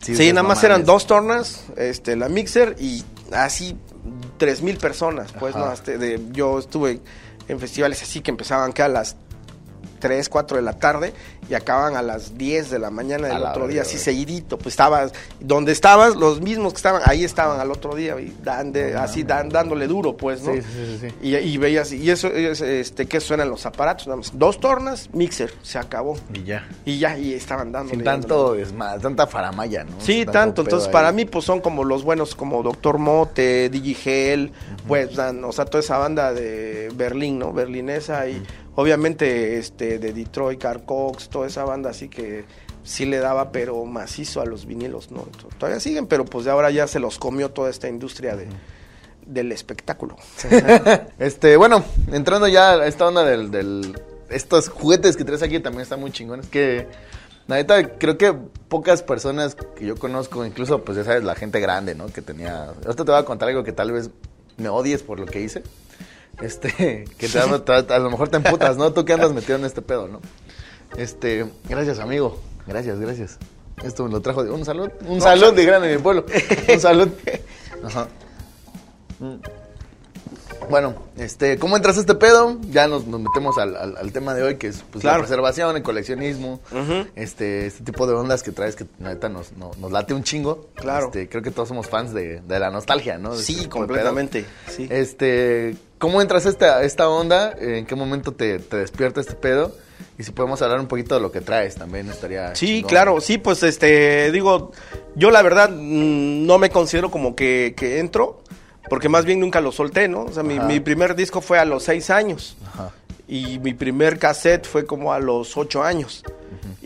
Sí, nada más eran dos tornas, este, la mixer y así tres mil personas, pues, Ajá. ¿no? Hasta de, yo estuve en festivales así que empezaban que a las 3, 4 de la tarde y acaban a las 10 de la mañana del la otro día, así seguidito. Pues estabas, donde estabas, los mismos que estaban, ahí estaban al otro día, y dan de- así dan- dándole duro, pues, ¿no? Sí, sí, sí. Y, y veías, y eso, es, este, ¿qué suenan los aparatos? Nada más. Dos tornas, mixer, se acabó. Y ya. Y ya, y estaban dándole. Sin tanto, es más, tanta faramaya, ¿no? Sí, Sin tanto. Entonces, ahí. para mí, pues son como los buenos, como Doctor Mote, Digigel, pues, dan, o sea, toda esa banda de Berlín, ¿no? Berlinesa y obviamente este de Detroit, Carl Cox, toda esa banda así que sí le daba, pero macizo a los vinilos, ¿no? Todavía siguen, pero pues de ahora ya se los comió toda esta industria de, del espectáculo. <laughs> Este, bueno, entrando ya a esta onda del, del- estos juguetes que traes aquí también están muy chingones. Que la neta, creo que pocas personas que yo conozco, incluso, pues ya sabes, la gente grande, ¿no? Que tenía. Ahorita te voy a contar algo que tal vez me odies por lo que hice. Este, que te, a lo mejor te emputas, ¿no? Tú que andas metido en este pedo, ¿no? Este, gracias, amigo. Gracias, gracias. Esto me lo trajo de un salud. Un salud, dijeron en mi pueblo. Un salud. <laughs> Ajá. Bueno, este, ¿cómo entras a este pedo? Ya nos, nos metemos al, al- al tema de hoy, que es pues, Claro. la preservación, el coleccionismo, este, este tipo de ondas que traes que neta nos, no- nos late un chingo. Claro. Este, creo que todos somos fans de, de la nostalgia, ¿no? De este Sí, de completamente. Sí. Este, ¿cómo entras a esta, esta onda? ¿En qué momento te, te despierta este pedo? Y si podemos hablar un poquito de lo que traes también estaría Sí, chingón. claro, sí, pues este, digo, yo la verdad mm, no me considero como que, que entro, porque más bien nunca lo solté, ¿no? O sea, mi, primer disco fue a los seis años Ajá. y mi primer cassette fue como a los ocho años.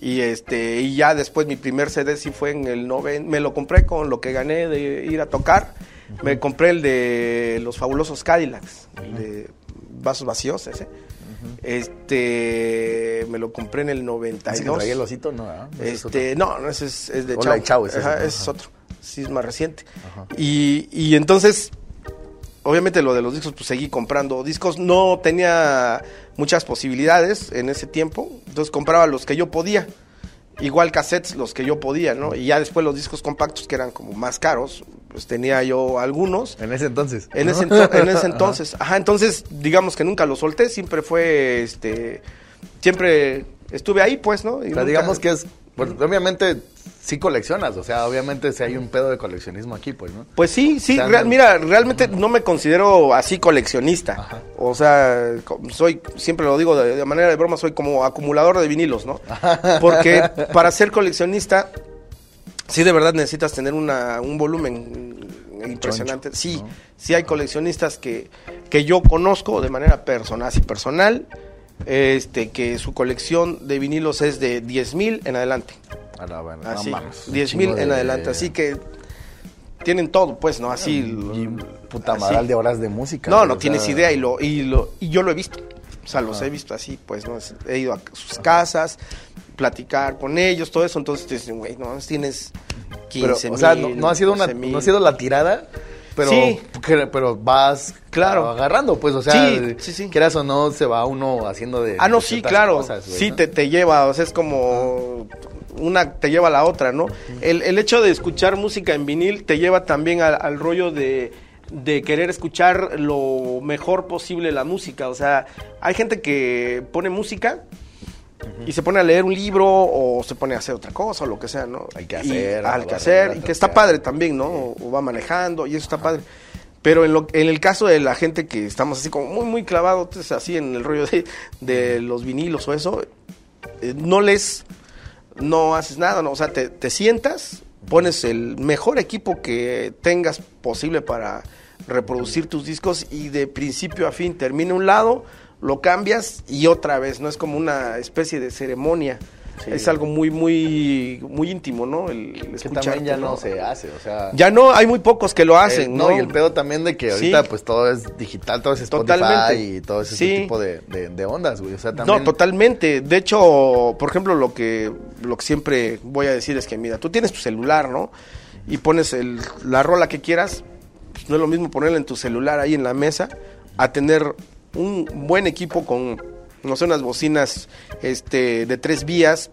Y este, y ya después mi primer CD sí fue en el noven, me lo compré con lo que gané de ir a tocar. Me compré el de los fabulosos Cadillacs, el de vasos vacíos ese. Este, me lo compré en el 92. Así que traía el osito, ¿no? ¿verdad? Ese es otro. Este, no, no, ese es, es de Hola, Chao. de Chao, ese es Ajá, ese es otro. Sí, es más reciente. Ajá. Y, y entonces, obviamente lo de los discos, pues seguí comprando discos. No tenía muchas posibilidades en ese tiempo, entonces compraba los que yo podía. Igual cassettes, los que yo podía, ¿no? Y ya después los discos compactos, que eran como más caros, pues tenía yo algunos. En ese entonces. En ese, en ese entonces, <laughs> ajá, entonces digamos que nunca lo solté, siempre fue, este, siempre estuve ahí, pues, ¿no? Y O sea, nunca- digamos que es, pues, obviamente sí coleccionas, o sea, obviamente si hay un pedo de coleccionismo aquí, pues, ¿no? Pues sí, sí, O sea, real- mira, realmente no me considero así coleccionista. Ajá. O sea, soy, siempre lo digo de, de manera de broma, soy como acumulador de vinilos, ¿no? <laughs> Porque para ser coleccionista, sí de verdad necesitas tener una, un volumen impresionante. Choncho, sí, ¿no? sí hay coleccionistas que, que yo conozco de manera personal, así personal, este, que su colección de vinilos es de 10 mil en adelante. A la bueno, Así, mames, un 10 mil en de- adelante. Así que tienen todo, pues, ¿no? Así. Y puta así. madral de horas de música. No, no tienes sea, idea y lo, y lo y yo lo he visto. O sea, los he visto así, pues, ¿no? He ido a sus casas, platicar con ellos, todo eso. Entonces te dicen, güey, no, tienes 15 Pero, o sea, no, no ha sido una, 12 mil. no ha sido la tirada, pero, Sí. pero vas Claro. agarrando, pues, o sea, Sí, sí, quieras o no, se va uno haciendo de Ah, no, sí, claro. cosas, güey, sí, ¿no? te, te lleva, o sea, es como una te lleva a la otra, ¿no? El, el hecho de escuchar música en vinil te lleva también al, al rollo de, de querer escuchar lo mejor posible la música. O sea, hay gente que pone música y se pone a leer un libro o se pone a hacer otra cosa o lo que sea, ¿no? Hay que Y- hacer, al a que hacer, y que está padre también, ¿no? O, o va manejando y eso está padre. Pero en, lo, en el caso de la gente que estamos así como muy, muy clavados, entonces, así en el rollo de, de los vinilos o eso, eh, no les, no haces nada, ¿no? O sea, te, te sientas, pones el mejor equipo que tengas posible para reproducir tus discos y de principio a fin termina un lado, lo cambias y otra vez, ¿no? Es como una especie de ceremonia. Sí. Es algo muy, muy, muy íntimo, ¿no? El, el Que también ya no se hace, o sea... Ya no, hay muy pocos que lo hacen, Eh, ¿no? y el pedo también de que ahorita Sí. pues todo es digital, todo es Spotify Totalmente. y todo ese Sí. tipo de, de- de ondas, güey. O sea, también... No, totalmente. De hecho, por ejemplo, lo que, lo que siempre voy a decir es que, mira, tú tienes tu celular, ¿no? Y pones el, la rola que quieras. pues no es lo mismo ponerla en tu celular ahí en la mesa a tener un buen equipo con, no sé, unas bocinas este, de tres vías,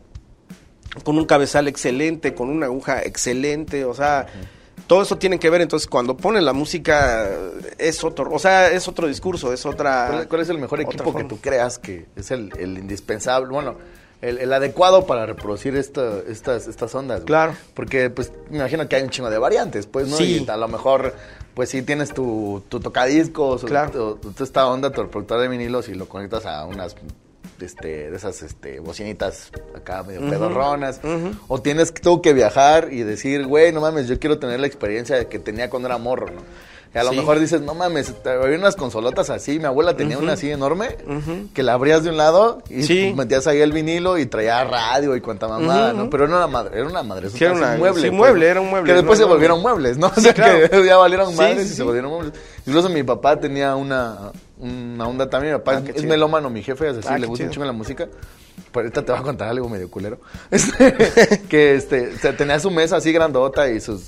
con un cabezal excelente, con una aguja excelente, o sea, todo eso tiene que ver, entonces cuando ponen la música es otro, o sea, es otro discurso, es otra... ¿Cuál, es el mejor equipo que tú creas que es el, el indispensable? Bueno, el, el adecuado para reproducir esta- estas, estas ondas. güey? Claro. Porque, pues, me imagino que hay un chingo de variantes, pues, ¿no? Sí. Y a lo mejor, pues, sí tienes tu, tu tocadiscos, Claro. tu- tu- esta onda, tu reproductor de vinilos y lo conectas a unas este, de esas este, bocinitas acá medio pedorronas. O tienes tú que viajar y decir, güey, no mames, yo quiero tener la experiencia que tenía cuando era morro, ¿no? A lo Sí. mejor dices, no mames, había unas consolotas así, mi abuela tenía una así enorme, que la abrías de un lado y Sí. metías ahí el vinilo y traía radio y cuanta mamada, ¿no? Pero no era madre, era una madre, Sí, era una- un mueble. sí, pues, mueble, ¿no? era un mueble, Que después no, se volvieron no. muebles, ¿no? <laughs> O sea, claro. que <laughs> ya valieron madres y se volvieron muebles. Incluso mi papá tenía una, una onda también, mi papá Ah, es- es melómano, mi jefe, es así, Ah, le gusta chingo la música. Pero ahorita te voy a contar algo medio culero. <laughs> Este, que este, o sea, tenía su mesa así grandota y sus,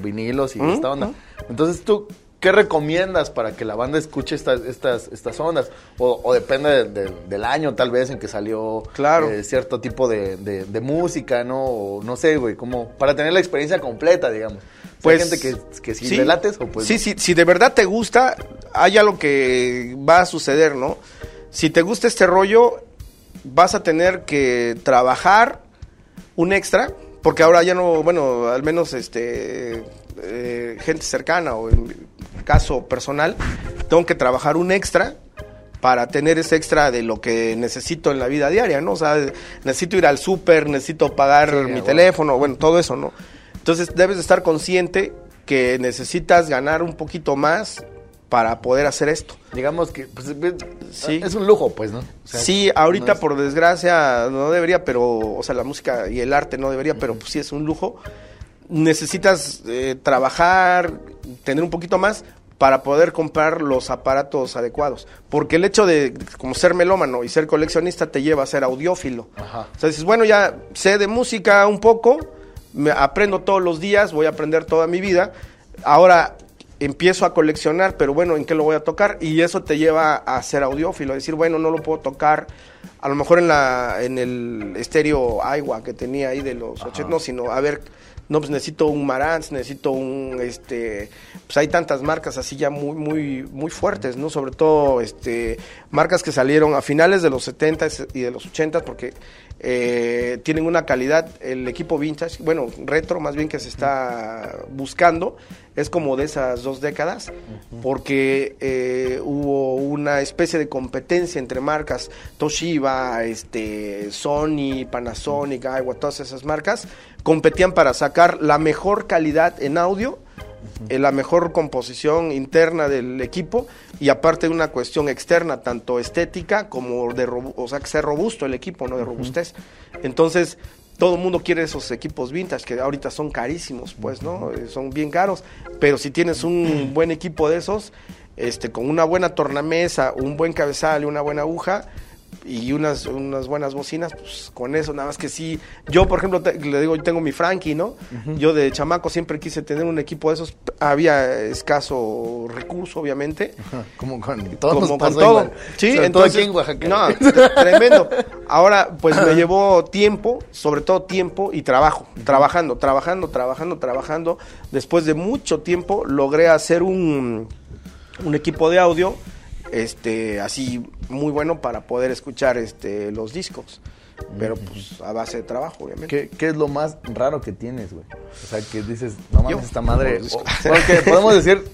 vinilos y ¿Mm? esta onda. Entonces tú, ¿qué recomiendas para que la banda escuche estas, estas, estas ondas? O, o depende de- de- del año tal vez en que salió Claro. eh, cierto tipo de, de- música, ¿no? O no sé, güey, como para tener la experiencia completa, digamos. Pues, hay gente que, que sí, sí. relates o pues sí, sí, si de verdad te gusta, hay algo que va a suceder, ¿no? Si te gusta este rollo, vas a tener que trabajar un extra, porque ahora ya no, bueno, al menos este eh, gente cercana o en mi caso personal, tengo que trabajar un extra para tener ese extra de lo que necesito en la vida diaria, ¿no? O sea, necesito ir al súper, necesito pagar Sí, mi bueno. teléfono, bueno, todo eso, ¿no? Entonces debes de estar consciente que necesitas ganar un poquito más para poder hacer esto. Digamos que pues, es- Sí. es un lujo, pues, ¿no? O sea, sí, ahorita no es- por desgracia no debería, pero, o sea, la música y el arte no debería, pero pues, sí es un lujo. Necesitas eh, trabajar, tener un poquito más para poder comprar los aparatos adecuados. Porque el hecho de como ser melómano y ser coleccionista te lleva a ser audiófilo. Ajá. O sea, dices, bueno, ya sé de música un poco, me aprendo todos los días, voy a aprender toda mi vida. Ahora empiezo a coleccionar, pero bueno, ¿en qué lo voy a tocar? Y eso te lleva a ser audiófilo, a decir, bueno, no lo puedo tocar a lo mejor en la en el estéreo Aiwa que tenía ahí de los 80, no, sino a ver, no, pues necesito un Marantz, necesito un, este, pues hay tantas marcas así ya muy, muy, muy fuertes, ¿no? Sobre todo, este, marcas que salieron a finales de los 70 y de los 80 porque eh, tienen una calidad, el equipo vintage, bueno, retro más bien que se está buscando, es como de esas dos décadas, porque eh, hubo una especie de competencia entre marcas, Toshiba, este, Sony, Panasonic, Aiwa, todas esas marcas, competían para sacar la mejor calidad en audio, eh, la mejor composición interna del equipo y aparte una cuestión externa, tanto estética como de, o sea, que sea robusto el equipo, ¿no? De robustez. Entonces, todo el mundo quiere esos equipos vintage que ahorita son carísimos, pues, ¿no? Eh, Son bien caros, pero si tienes un <clears throat> buen equipo de esos, este, con una buena tornamesa, un buen cabezal y una buena aguja, y unas, unas buenas bocinas, pues con eso, nada más que sí. Yo, por ejemplo, te- le digo, yo tengo mi Frankie, ¿no? Yo de chamaco siempre quise tener un equipo de esos. Había escaso recurso, obviamente. Como con todos como nos con todo. igual. Sí, Sobre todo entonces. aquí en Oaxaca. No, tremendo. Ahora, pues me llevó tiempo, sobre todo tiempo y trabajo. Trabajando, trabajando, trabajando, trabajando. Después de mucho tiempo logré hacer un, un equipo de audio este así muy bueno para poder escuchar este los discos pero pues a base de trabajo obviamente ¿Qué, qué es lo más raro que tienes, güey? O sea, que dices, no mames, Yo. esta madre. O- porque podemos <laughs> decir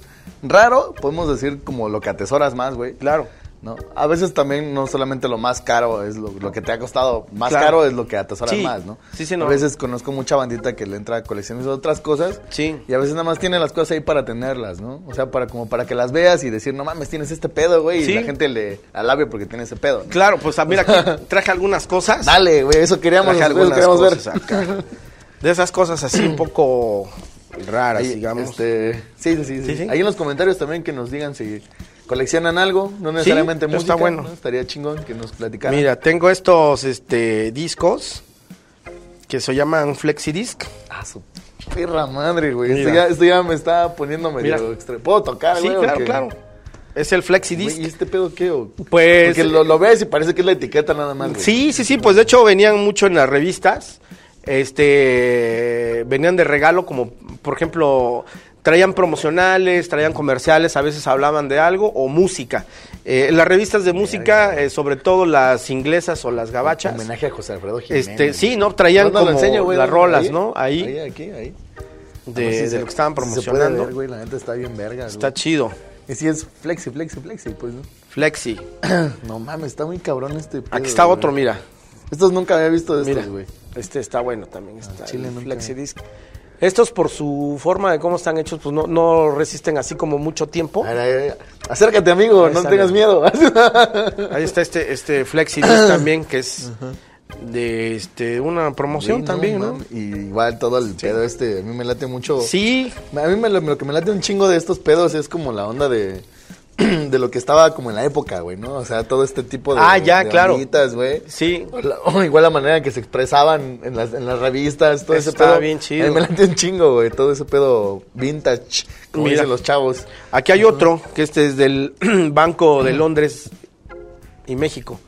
raro, podemos decir como lo que atesoras más, güey. claro ¿No? A veces también no solamente lo más caro es lo, lo que te ha costado, más Claro. caro es lo que atesoras Sí. más, ¿no? Sí, sí, no. A veces conozco mucha bandita que le entra a colecciones de otras cosas. Sí. Y a veces nada más tiene las cosas ahí para tenerlas, ¿no? O sea, para como para que las veas y decir, no mames, tienes este pedo, güey. Sí. Y la gente le alabe porque tiene ese pedo. ¿no? claro pues ah, mira aquí <laughs> traje algunas cosas Dale, güey, eso queríamos, traje algunas queríamos ver. cosas acá. de esas cosas así un poco raras Ahí, digamos este, sí, sí, sí. Sí, sí. Ahí en los comentarios también que nos digan si coleccionan algo, no necesariamente está música. bueno. ¿no? Estaría chingón que nos platicaran. mira tengo estos este discos que se llaman flexidisc Ah, su perra madre, güey. Esto ya, esto ya me está poniendo medio Mira. extra. ¿Puedo tocar, sí güey? claro claro es el flexidisc ¿Y este pedo qué? o? Pues- Porque lo, lo ves y parece que es la etiqueta nada más, güey. Sí, sí, sí, pues de hecho venían mucho en las revistas. este, venían de regalo como, por ejemplo, traían promocionales, traían comerciales, a veces hablaban de algo o música. Eh, las revistas de música, eh, sobre todo las inglesas o las gabachas. Homenaje a José Alfredo Jiménez. Este, sí, no, traían ¿Dónde lo como enseño, güey? las rolas, Ahí, ¿no? Ahí, Ahí, aquí, ahí. de, si se- lo que estaban si se puede promocionando. ver, güey, la neta está bien verga. Está güey. chido. Y sí es flexi, flexi, flexi, pues, ¿no? Flexi. <clears throat> No mames, está muy cabrón este pedo, Aquí está güey. otro, mira. Estos nunca había visto de Mira, estos, güey. este está bueno también. Está chile el nunca. Flexidisc. Estos por su forma de cómo están hechos, pues no, no resisten así como mucho tiempo. A ver, a ver, Acércate, amigo, Ahí no tengas miedo. Ahí está este, este Flexidisc <coughs> también, que es de este una promoción también, ¿no? Y igual todo el pedo este, a mí me late mucho. Sí, A mí me, lo lo que me late un chingo de estos pedos es como la onda de, <clears throat> de lo que estaba como en la época, güey, ¿no? O sea, todo este tipo de, Ah, ya, de claro. güey. sí. O la- <laughs> o igual la manera en que se expresaban en las, en las revistas, todo ese Está pedo. bien chido. Me late un chingo, güey, todo ese pedo vintage, como Mira. dicen los chavos. Aquí hay otro, que este es del <clears throat> Banco de Londres y México.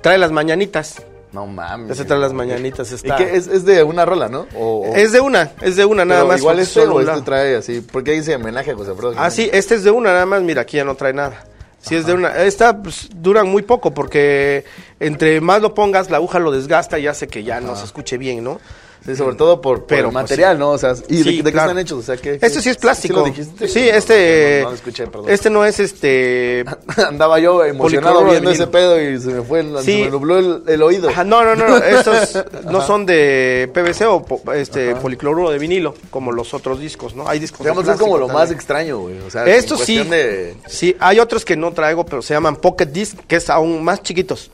Trae las mañanitas. No mames. Ese trae las mañanitas. ¿Y Está... qué? Es, es de una rola, ¿no? O, o- Es de una, es de una nada pero más. Igual porque este solo o este trae así. Porque dice homenaje a José Alfredo Ah, sí, este es de una nada más. Mira, aquí ya no trae nada. Sí, es de una. Esta pues, duran muy poco porque entre más lo pongas, la aguja lo desgasta y hace que ya no se escuche bien, ¿no? Sí, sobre todo por, por Pero, el pues, material, ¿no? O sea, ¿y de, Sí, de qué claro. están hechos? O sea, que Este sí es plástico. ¿Sí lo este. No, no lo escuché, perdón. Este no es este. <laughs> Andaba yo emocionado de viendo ese pedo y se me fue, el, Sí. se me nubló el, el oído. Ajá, no, no, no, estos no <laughs> son de PVC o este policloruro de vinilo, como los otros discos, ¿no? Hay discos de Digamos, es como lo más extraño, güey. O sea, Estos sí, de... sí, hay otros que no traigo, pero se llaman Pocket Disc, que es aún más chiquitos,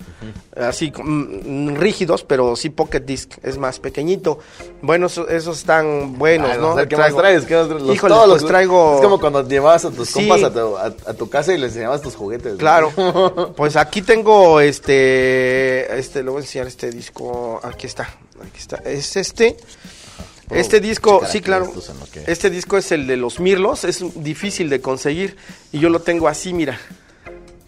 así mm, rígidos, pero sí Pocket Disc, es más pequeñito. Bueno, eso- esos están buenos, Ay, ¿no? o sea, ¿Qué Traigo- más traes? ¿Qué más traes? Los- Híjole, todos los- traigo... Es como cuando llevabas a tus Sí. compas a tu, a, a tu casa y les enseñabas tus juguetes. Claro. <laughs> Pues aquí tengo este, este, le voy a enseñar este disco. Aquí está, aquí está. Es este. Este disco, sí, claro. Este disco es el de los Mirlos, es difícil de conseguir y yo lo tengo así, mira.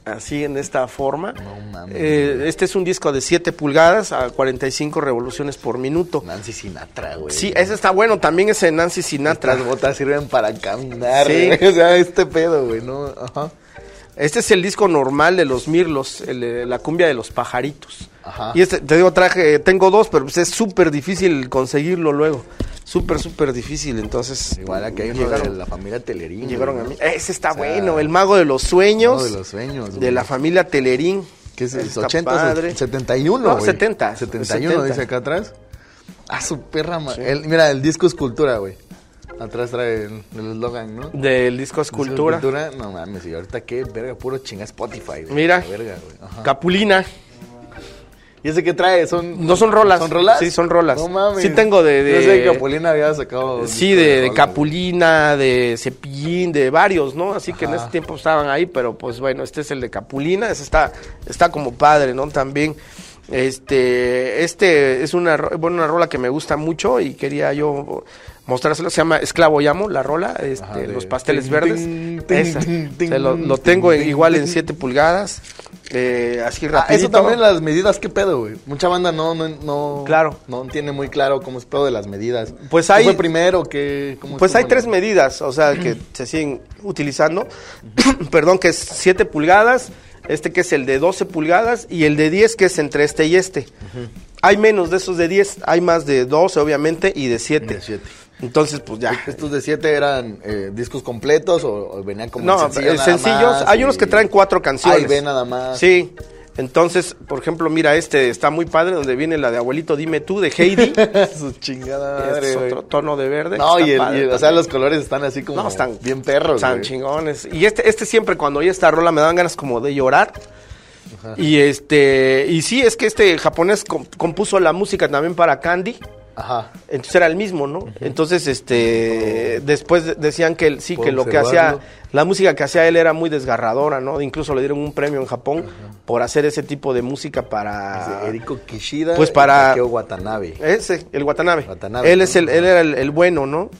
Así en esta forma. No. Eh, este es un disco de 7 pulgadas a 45 revoluciones por minuto. Nancy Sinatra, güey. Sí, ese está bueno, también ese Nancy Sinatra. Las botas sirven para caminar, Sí. güey. <laughs> O sea, este pedo, güey, ¿no? Ajá. Este es el disco normal de los Mirlos, el la cumbia de los pajaritos. Ajá. Y este, te digo, traje, tengo dos, pero pues es súper difícil conseguirlo luego. Súper, súper difícil. Entonces, Igual aquí hay uno de llegaron, la familia Telerín. llegaron a mí. Ese está O sea, bueno, el mago de los sueños. Mago de los sueños, De güey. la familia Telerín. ¿Qué es? Está 80, padre. 71, No, güey. 70. 71 70. dice acá atrás. Ah, su perra, el- mira, el disco Escultura, güey. Atrás trae el eslogan, ¿no? Del disco Disco Escultura. No mames, y ahorita qué verga, puro chinga Spotify, güey. Mira. Verga, güey. Capulina. ¿Y ese qué trae? ¿Son, No son rolas. ¿Son rolas? Sí, son rolas. No mames. Sí tengo de- de- Yo sé que Capulina había sacado. Sí, de, Capulina, de Cepillín, de varios, ¿no? Así que en ese tiempo estaban ahí, pero pues bueno, este es el de Capulina, ese está, está como padre, ¿no? También, este, este es una, bueno, una rola que me gusta mucho y quería yo mostrárselo, se llama Esclavo Llamo, la rola, este, Ajá, los pasteles ting, verdes, ting, esa, ting, lo, tengo en- igual en ting. 7 pulgadas, eh, así Ah, rapidito. eso también las medidas, ¿qué pedo, güey? Mucha banda no, no, no, Claro. no tiene muy claro cómo es pedo de las medidas. Pues ¿Qué hay- fue primero? ¿Qué, cómo Pues hay tres medidas, o sea, que <clears throat> se siguen utilizando. <clears throat> Perdón, que es 7 pulgadas, este que es el de 12 pulgadas y el de 10 que es entre este y este. Hay menos de esos de 10, hay más de 12 obviamente y de 7. De siete. Entonces, pues ya. <laughs> ¿Estos de 7 eran eh, discos completos o, o venían como No, en sencillo eh, sencillos. más Hay unos que traen cuatro canciones. A y B nada más. Sí. Entonces, por ejemplo, mira, este está muy padre, donde viene la de Abuelito Dime Tú, de Heidi. <laughs> Su chingada madre, es otro tono de verde. No, y, el- padre y el- o sea, los colores están así como No, están bien perros, Están güey. chingones. Y este, este siempre cuando oí esta rola me daban ganas como de llorar. Y este, y sí, es que este japonés com- compuso la música también para Candy. Ajá. Entonces era el mismo, ¿no? Entonces, este, después de- decían que él- sí, que lo que hacía, la música que hacía él era muy desgarradora, ¿no? Incluso le dieron un premio en Japón por hacer ese tipo de música para... Eriko Kishida Pues y para- Takeo Watanabe. Ese, el Watanabe. Watanabe, él ¿no? es el, él era el, el bueno, ¿no?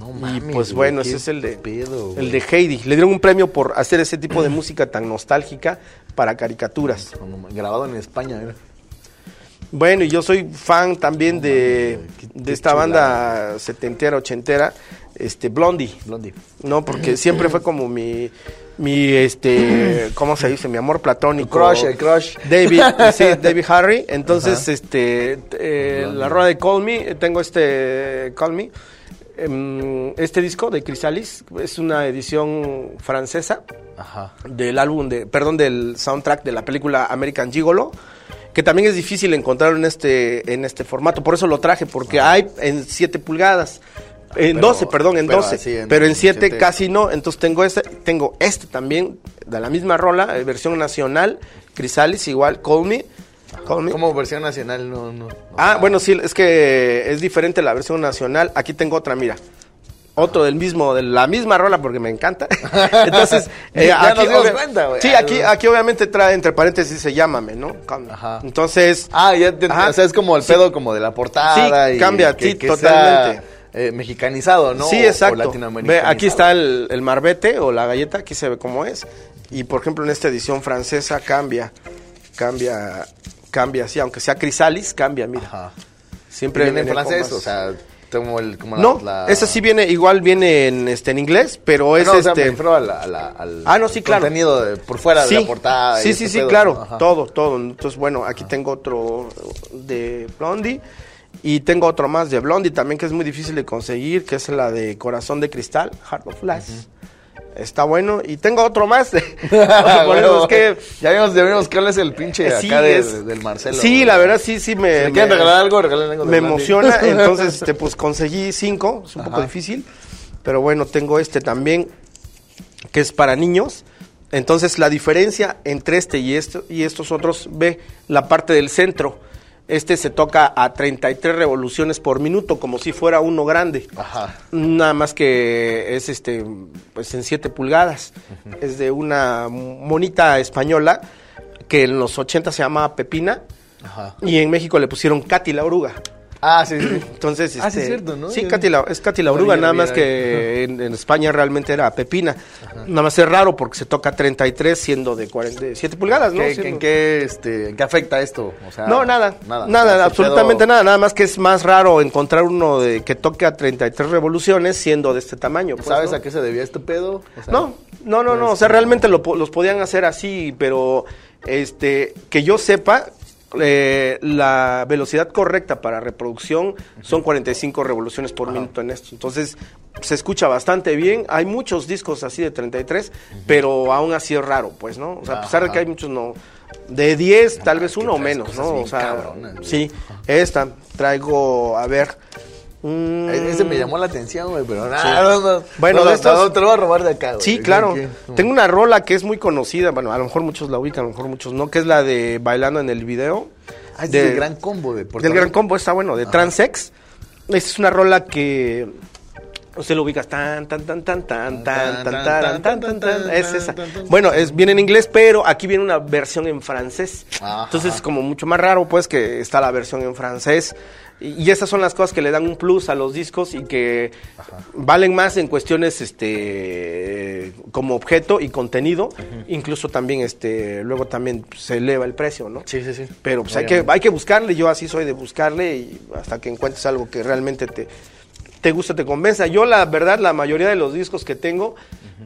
No Y mames, pues güey, bueno, ese es el de pedo, el de Heidi. Le dieron un premio por hacer ese tipo de música tan nostálgica para caricaturas. No, no, grabado en España, era. Bueno, y yo soy fan también de, de esta banda setentera, ochentera, este, Blondie. Blondie. No, porque <clears throat> siempre fue como mi, mi, este, <clears throat> ¿cómo se dice? Mi amor platónico. Crush, el crush. David, <laughs> sí, David Harry. Entonces, este, eh, la rueda de Call Me, eh, tengo este, Call Me. em, Este disco de Chrysalis es una edición francesa Ajá. del álbum de, perdón, del soundtrack de la película American Gigolo, que también es difícil encontrar en este, en este formato. Por eso lo traje, porque hay en 7 pulgadas. En Pero- 12, perdón, en pero 12. así en- pero en en 7 siete. casi no. Entonces tengo este, tengo este también, de la misma rola, eh, versión nacional, Chrysalis, igual, Call Me. Call Me. Como versión nacional, no, no. Ah, bueno, sí, es que es diferente la versión nacional. Aquí tengo otra, mira. Otro del mismo, de la misma rola porque me encanta. <laughs> Entonces, eh, Ya nos dimos obvia- cuenta, güey. Sí, aquí, aquí obviamente trae entre paréntesis dice llámame, ¿no? Ajá. Entonces, Ah, ya te, Ajá. o sea, es como el Sí. pedo como de la portada. Sí, y cambia, que, sí, que totalmente. sea, eh, mexicanizado, ¿no? sí, exacto. O Ve, aquí está el, el marbete o la galleta, aquí se ve cómo es. Y por ejemplo, en esta edición francesa cambia, cambia, cambia, sí, aunque sea crisalis, cambia, mira. Ajá. Siempre viene en francés, o sea, como el... Como la- No, la- esa sí viene, igual viene en, este, en inglés, pero es No, o sea, me este... refiero a la- a la- al Ah, no, sí, claro. contenido de- por fuera sí, de la portada. Sí, sí, sí, pedo, claro. Todo, todo. Entonces, bueno, aquí tengo otro de Blondie. Y tengo otro más de Blondie también que es muy difícil de conseguir, que es la de Corazón de Cristal, Heart of Glass. Está bueno. Y tengo otro más. por Bueno, es que... Ya vimos, ya vimos cuál es el pinche Sí, acá de- es- del Marcelo. Sí, güey. la verdad sí, sí me... Si le quieren me- regalar algo, regalen algo me emociona. <laughs> Entonces, este, pues conseguí cinco. Es un poco difícil. Pero bueno, tengo este también, que es para niños. Entonces, la diferencia entre este y, esto, y estos otros, ve la parte del centro. Este se toca a 33 revoluciones por minuto, como si fuera uno grande. Ajá. Nada más que es este pues en 7 pulgadas. Es de una monita española que en los 80 se llamaba Pepina Ajá. y en México le pusieron Katy la oruga. Ah, sí, sí. <clears throat> Entonces, Ah, sí, este, es cierto, ¿no? Sí, Yo- la, es Katy la oruga, nada más que en, en España realmente era Pepina. Nada más es raro porque se toca 33 siendo de 47 pulgadas, ¿no? ¿Qué- Siendo- ¿En qué, este, en qué afecta esto? O sea, no, nada, nada, O sea, ese absolutamente nada, nada más que es más raro encontrar uno de que toque a 33 revoluciones siendo de este tamaño. pues, ¿Sabes ¿no? a qué se debía este pedo? O sea, No, no, no, no, o sea, realmente lo los podían hacer así, pero este que yo sepa eh, la velocidad correcta para reproducción son 45 revoluciones por minuto en esto. Entonces, se escucha bastante bien. Hay muchos discos así de 33, pero aún así es raro, pues, ¿no? O sea, a pesar de que hay muchos no de 10, tal vez uno o menos, ¿no? O sea, sí, esta traigo, a ver, mm, Ese me llamó la atención, güey, pero nada, no, no, Bueno, no, de estos- te lo voy a robar de acá, güey. Sí, ¿Qué- claro. Tengo una rola que es muy conocida, bueno, a lo mejor muchos la ubican, a lo mejor muchos no, que es la de Bailando en el video. Ah, es de- del gran combo de Del Gran. Combo, está bueno, de Transex. Esta es una rola que usted lo ubicas tan tan tan tan tan tan tan tan tan tan tan es esa. Bueno, es viene en inglés, pero aquí viene una versión en francés. Ajá. Entonces es como mucho más raro pues que está la versión en francés. Y, esas son las cosas que le dan un plus a los discos y que valen más en cuestiones este como objeto y contenido, incluso también este luego también se eleva el precio, ¿no? Sí, sí, sí. Pero pues hay que, hay que buscarle, yo así soy de buscarle y hasta que encuentres algo que realmente te, te gusta, te convenza. Yo la verdad, la mayoría de los discos que tengo,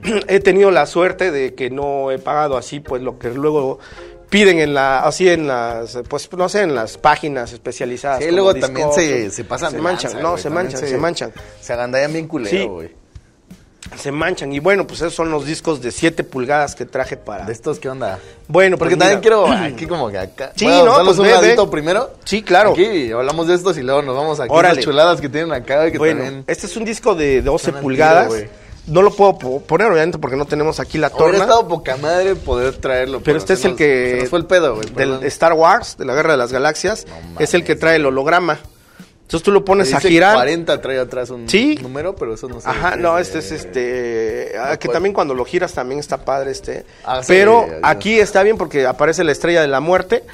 <clears throat> he tenido la suerte de que no he pagado así, pues lo que luego piden en la, así en las, pues no sé, en las páginas especializadas. Sí, luego también se, se pasan Se manchan, lanza, no, güey, se manchan, se, manchan. Se agandallan bien culero, Sí. Se manchan. Y bueno, pues esos son los discos de 7 pulgadas que traje para... ¿De estos qué onda? Bueno, Porque pues también quiero aquí como que acá. Sí, Bueno, no, pues un ve, ladito ve. primero. Sí, claro. Aquí hablamos de estos y luego nos vamos aquí a Órale. las chuladas que tienen acá que Bueno, también. este es un disco de 12 Están al pulgadas. tiro, no lo puedo po- poner, obviamente, porque no tenemos aquí la Hubiera torna. estado poca madre poder traerlo. Pero este es el nos- que. Se nos fue el pedo, güey. Del. Star Wars, de la Guerra de las Galaxias. No es el que trae el holograma. Entonces tú lo pones a Dice girar. 40 trae atrás un Sí. número, pero eso no sé. Ajá, no, este es este. ah, que también cuando lo giras también está padre este. Ah, Pero aquí está bien porque aparece la estrella de la muerte.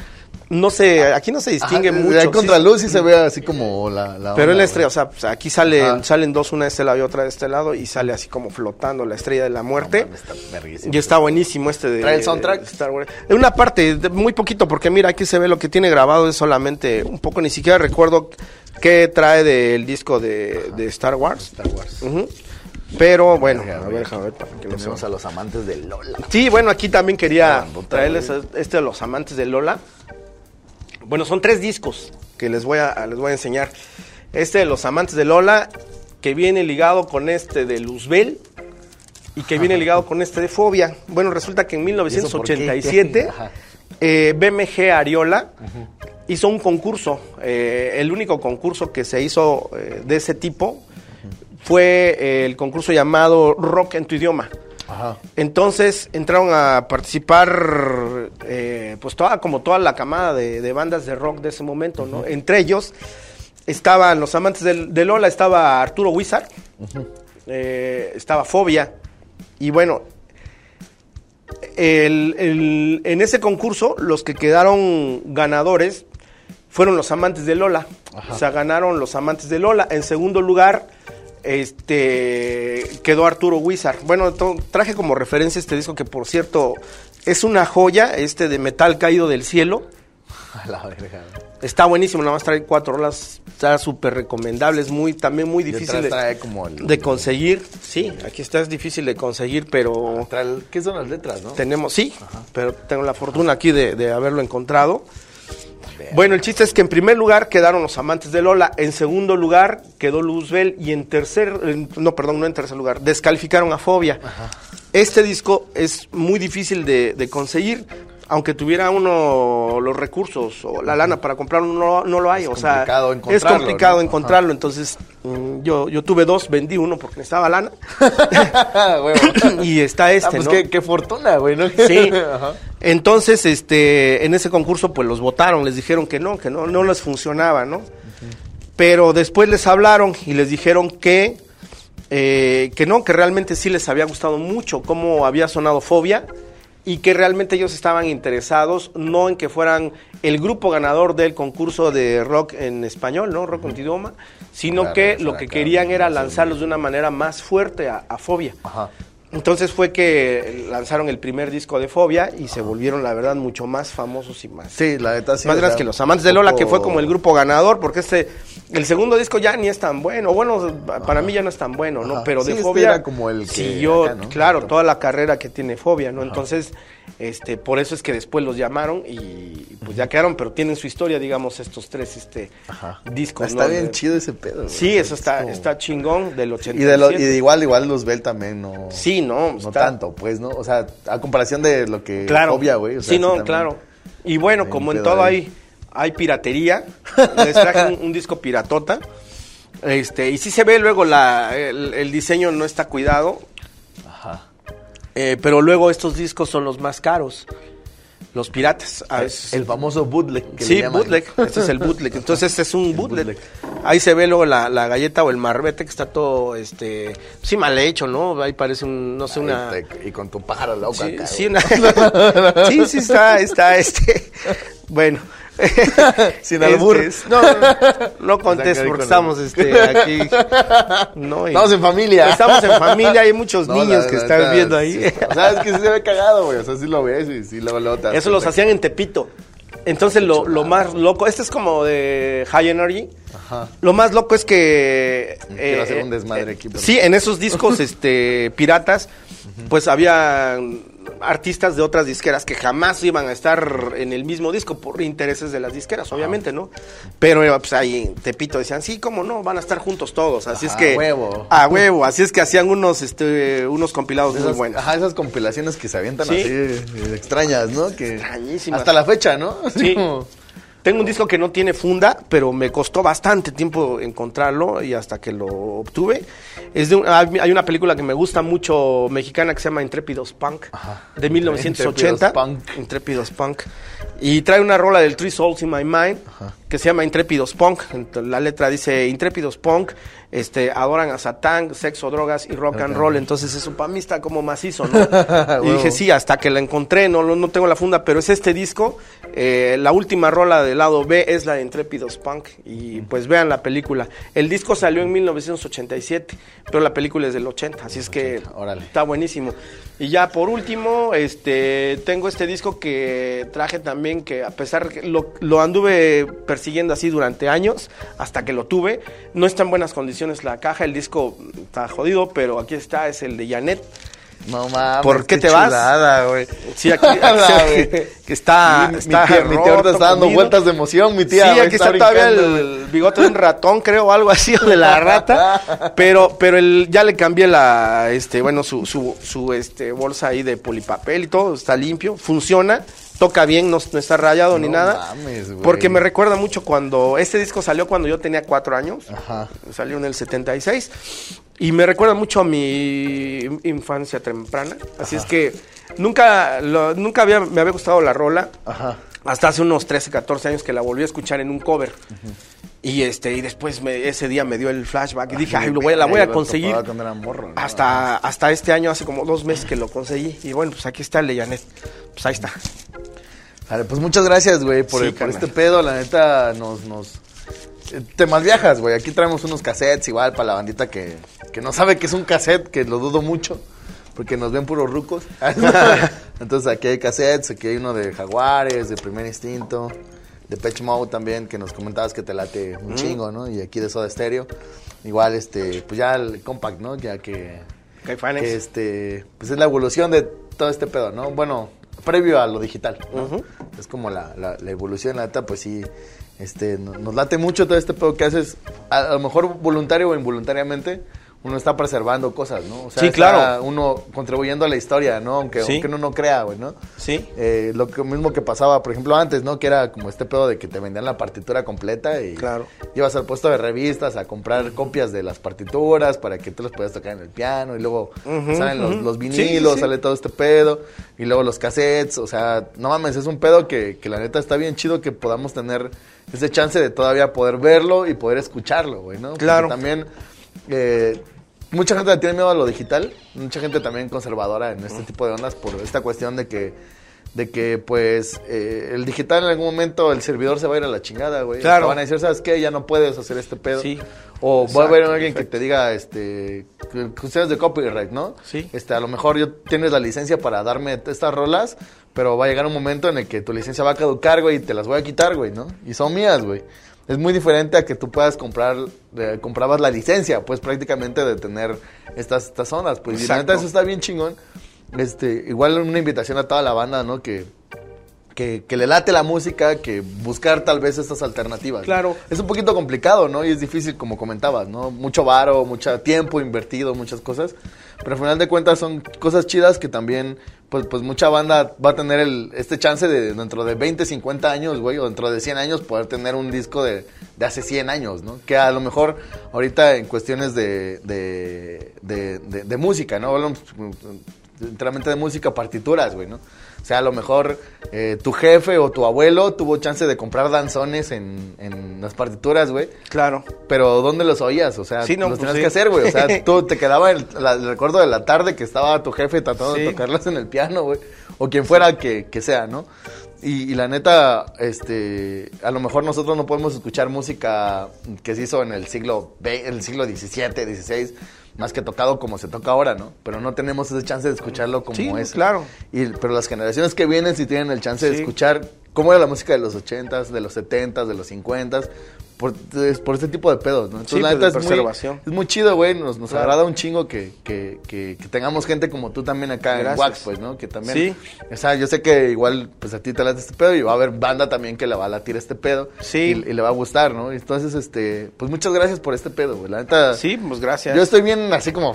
No se, aquí no se distingue Ajá, mucho. Hay sí, contraluz y se ve así como la. la Pero es la estrella, o sea, pues, aquí salen, Ajá. salen dos, una de este lado y otra de este lado, y sale así como flotando la estrella de la muerte. Mames, está. Y está buenísimo este de... ¿Trae el soundtrack? de Star Wars. En una parte, de- muy poquito, porque mira, aquí se ve lo que tiene grabado, es solamente un poco, ni siquiera recuerdo qué trae del disco de, de Star Wars. Star Wars. Pero bueno, a ver, déjame ver para que lo Tenemos a los amantes de Lola. Sí, bueno, aquí también quería traerles este de los amantes de Lola. Bueno, son tres discos que les voy a, les voy a enseñar. Este de los amantes de Lola, que viene ligado con este de Luzbel y que viene ligado con este de Fobia. Bueno, resulta que en eso por qué? 1987 <laughs> Ajá. eh, BMG Ariola hizo un concurso. eh, el único concurso que se hizo eh, de ese tipo fue el concurso llamado Rock en tu idioma. Ajá. Entonces entraron a participar, eh, pues toda, como toda la camada de, de bandas de rock de ese momento, ¿no? Entre ellos estaban los amantes de, Lola, estaba Arturo Wizard, eh, estaba Fobia, y bueno, el- el- en ese concurso los que quedaron ganadores fueron los amantes de Lola. O sea, ganaron los amantes de Lola. En segundo lugar, este quedó Arturo Wizard. Bueno, traje como referencia este disco que por cierto es una joya, este de metal caído del cielo. <laughs> A la verga. Está buenísimo, nada más trae cuatro horas, está súper recomendable, es muy, también muy difícil de, trae como el- de conseguir. Sí, aquí está, es difícil de conseguir, pero ¿Qué son las letras, no? tenemos, sí, pero tengo la fortuna aquí de, de haberlo encontrado. Bueno, el chiste es que en primer lugar quedaron los amantes de Lola, en segundo lugar quedó Luzbel y en tercer, en- no, perdón, no en tercer lugar, descalificaron a Fobia. Este disco es muy difícil de, de conseguir, aunque tuviera uno los recursos o la lana para comprarlo, no, no lo hay. Es o sea, es complicado ¿no? encontrarlo. Entonces, mm, yo, yo tuve dos, vendí uno porque necesitaba lana. <laughs> <laughs> Y está este, Ah, pues ¿no? qué, qué fortuna, güey, ¿no? Sí. <laughs> Ajá. Entonces, este, en ese concurso, pues los votaron, les dijeron que no, que no, no les funcionaba, ¿no? Pero después les hablaron y les dijeron que, eh, que no, que realmente sí les había gustado mucho cómo había sonado Fobia y que realmente ellos estaban interesados no en que fueran el grupo ganador del concurso de rock en español, ¿no? Rock idioma, sino Claro, que lo que querían era lanzar lanzarlos de una manera más fuerte a, a Fobia. Ajá. Entonces fue que lanzaron el primer disco de Fobia y se volvieron, la verdad, mucho más famosos y más, Sí, la neta sí. más grandes que los amantes de Lola, que fue como el grupo ganador, porque este, el segundo disco ya ni es tan bueno, bueno, para mí ya no es tan bueno, ¿no? Ajá. Pero Sí, de este Fobia era como el que siguió, acá, ¿no? claro, toda la carrera que tiene Fobia, ¿no? Entonces, este, por eso es que después los llamaron y pues ya quedaron, pero tienen su historia, digamos, estos tres, este, Ajá. discos, Está ¿no? bien De- chido ese pedo. güey. Sí, eso está, como- está chingón del Y, 87. de lo, y de igual, igual Luzbel también no. Sí, no, No está- tanto, pues, ¿no? O sea, a comparación de lo que. claro. Fobia, güey. o sea, sí, no, también- claro. Y bueno, como en todo ahí. hay, hay piratería, les traje un, un disco piratota. Este, y sí se ve luego la, el, el diseño no está cuidado. Eh, pero luego estos discos son los más caros. Los piratas. a veces- El famoso bootleg. que le Sí, llaman. bootleg. Este es el <laughs> bootleg. Entonces este es un bootleg. bootleg. Ahí se ve luego la, la galleta o el marbete que está todo, este, sí mal hecho, ¿no? Ahí parece un, no sé, una... Te- Y con tu pájaro loco Sí, sí, una- <laughs> sí, sí está, está, este, bueno. <laughs> Sin albur. Este, no, no, ahí porque estamos, este, aquí. No, y- Estamos en familia. Estamos en familia, hay muchos <laughs> No, niños la que neta, están viendo ahí. sí. O sea, es que sí se ve cagado, güey. O sea, sí lo ves y sí te das Eso los hacían en Tepito. Entonces lo, lo más loco, este es como de High Energy. Ajá. Lo más loco es que... eh, Quiero hacer un desmadre aquí, pero- Sí, en esos discos <laughs> este, piratas, pues había artistas de otras disqueras que jamás iban a estar en el mismo disco por intereses de las disqueras, obviamente, ¿no? Pero eh, pues ahí Tepito decían, sí, cómo no, van a estar juntos todos. Así es que... a huevo. A huevo. Así es que hacían unos, este, unos compilados muy buenos. Ajá, esas compilaciones que se avientan Sí. así eh, extrañas, ¿no? Que Extrañísimas. Hasta la fecha, ¿no? Así Sí. <laughs> como- Tengo un disco que no tiene funda, pero me costó bastante tiempo encontrarlo y hasta que lo obtuve. Es de un- hay una película que me gusta mucho mexicana que se llama Intrépidos Punk Ajá. de 1980. Intrépidos Punk. Intrépidos Punk. Y trae una rola del Three Souls in My Mind que se llama Intrépidos Punk. La letra dice Intrépidos Punk, este, adoran a Satán, sexo, drogas y rock and roll. Entonces eso para mí está como macizo, ¿no? <laughs> y dije, sí, hasta que la encontré, no, no, no tengo la funda, pero es este disco. eh, la última rola del lado B es la de Intrépidos Punk. Y pues vean la película. El disco salió en 1987, pero la película es del 80, así es que órale. está buenísimo. Y ya por último, este, tengo este disco que traje también, que a pesar que lo, lo anduve persiguiendo así durante años, hasta que lo tuve, no está en buenas condiciones la caja, el disco está jodido, pero aquí está, es el de Janet. No mames. ¿Por qué te vas? güey. Sí, aquí, <laughs> aquí La, se- güey. que está, Mi- mi está tía- mi tía ahorita está dando comido. vueltas de emoción, mi tía, Sí, aquí está todavía brincando, el bigote de un ratón, creo, o algo así, o de la rata. <laughs> Pero, pero el, ya le cambié la, este, bueno, su, su, su, este, bolsa ahí de polipapel y todo, está limpio, funciona, toca bien, no, no está rayado ni nada. mames, porque me recuerda mucho cuando, este disco salió cuando yo tenía cuatro años, Ajá. salió en el 76, y me recuerda mucho a mi infancia temprana, así es que nunca, lo- nunca había, me había gustado la rola, Ajá. hasta hace unos 13, 14 años que la volví a escuchar en un cover. Y este y después me- ese día me dio el flashback y dije, ay, lo voy, la voy a conseguir. Morro, ¿no? Hasta, hasta este año, hace como dos meses que lo conseguí. Y bueno, pues aquí está el de Janet. Pues ahí está. Vale, pues muchas gracias, güey, por, Sí, por carnal. este pedo. La neta, nos, nos... eh, Te malviajas, güey. Aquí traemos unos cassettes igual para la bandita que, que no sabe que es un cassette, que lo dudo mucho, porque nos ven puros rucos. <laughs> Entonces aquí hay cassettes, aquí hay uno de Jaguares, de Primer Instinto, de Pitch Mode también, que nos comentabas que te late un chingo, ¿no? Y aquí de Soda Stereo. Igual, este, pues ya el compact, ¿no? Ya que... Que este pues es la evolución de todo este pedo, ¿no? Bueno, previo a lo digital. Es como la, la, la evolución, pues sí, este, no- nos late mucho todo este pedo que haces, a, a lo mejor voluntario o involuntariamente, uno está preservando cosas, ¿no? O sea, Sí, está claro. uno contribuyendo a la historia, ¿no? Aunque, Sí. aunque uno no crea, güey, ¿no? Sí. Eh, lo que, mismo que pasaba, por ejemplo, antes, ¿no? Que era como este pedo de que te vendían la partitura completa y Claro. ibas al puesto de revistas a comprar copias de las partituras para que tú las puedas tocar en el piano y luego Ujú, salen los, vinilos, sí, sí. sale todo este pedo y luego los cassettes, o sea, no mames, es un pedo que, que la neta está bien chido que podamos tener ese chance de todavía poder verlo y poder escucharlo, güey, ¿no? Porque Claro. también eh, mucha gente tiene miedo a lo digital, mucha gente también conservadora en este tipo de ondas por esta cuestión de que de que pues eh, el digital en algún momento el servidor se va a ir a la chingada, güey. Claro. Te van a decir, ¿sabes qué? Ya no puedes hacer este pedo. Sí. O va a haber alguien que te diga, este, cuestiones de copyright, ¿no? Sí. Este, a lo mejor yo tienes la licencia para darme estas rolas, pero va a llegar un momento en el que tu licencia va a caducar, güey, y te las voy a quitar, güey, ¿no? Y son mías, güey. Es muy diferente a que tú puedas comprar, eh, comprabas la licencia, pues prácticamente de tener estas, estas zonas. Pues y la Exacto. neta eso está bien chingón. Este, igual una invitación a toda la banda, ¿no? Que, que, que le late la música, que buscar tal vez estas alternativas. Claro. Es un poquito complicado, ¿no? Y es difícil, como comentabas, ¿no? Mucho varo, mucho tiempo invertido, muchas cosas. Pero al final de cuentas son cosas chidas que también, pues, pues mucha banda va a tener el, este chance de dentro de 20, 50 años, güey, o dentro de 100 años poder tener un disco de, de hace 100 años, ¿no? Que a lo mejor ahorita en cuestiones de, de, de, música, ¿no? Hablamos enteramente de música, partituras, güey, ¿no? O sea, a lo mejor eh, tu jefe o tu abuelo tuvo chance de comprar danzones en, en las partituras, güey. Claro. Pero ¿dónde los oías? O sea, Sí, no, los pues tenías sí. que hacer, güey. O sea, <laughs> tú te quedaba el, la- el recuerdo de la tarde que estaba tu jefe tratando de tocarlas en el piano, güey. O quien fuera que, que sea, ¿no? Y, y la neta, este, a lo mejor nosotros no podemos escuchar música que se hizo en el siglo, ve- el siglo XVII, XVI, más que tocado como se toca ahora, ¿no? Pero no tenemos esa chance de escucharlo como Sí, es. claro. Y, pero las generaciones que vienen sí tienen el chance de escuchar cómo era la música de los 80s, de los 70s, de los 50s, por, es por este tipo de pedos, ¿no? Sí, la pues, neta es muy, es muy chido, güey, nos, nos Claro. agrada un chingo que, que, que, que tengamos gente como tú también acá en. Wax, pues, ¿no? Que también, Sí. o sea, yo sé que igual, pues a ti te late este pedo y va a haber banda también que le va a latir este pedo Sí. y, y le va a gustar, ¿no? Entonces, este, pues muchas gracias por este pedo, güey, la neta. Sí, pues gracias. Yo estoy bien así como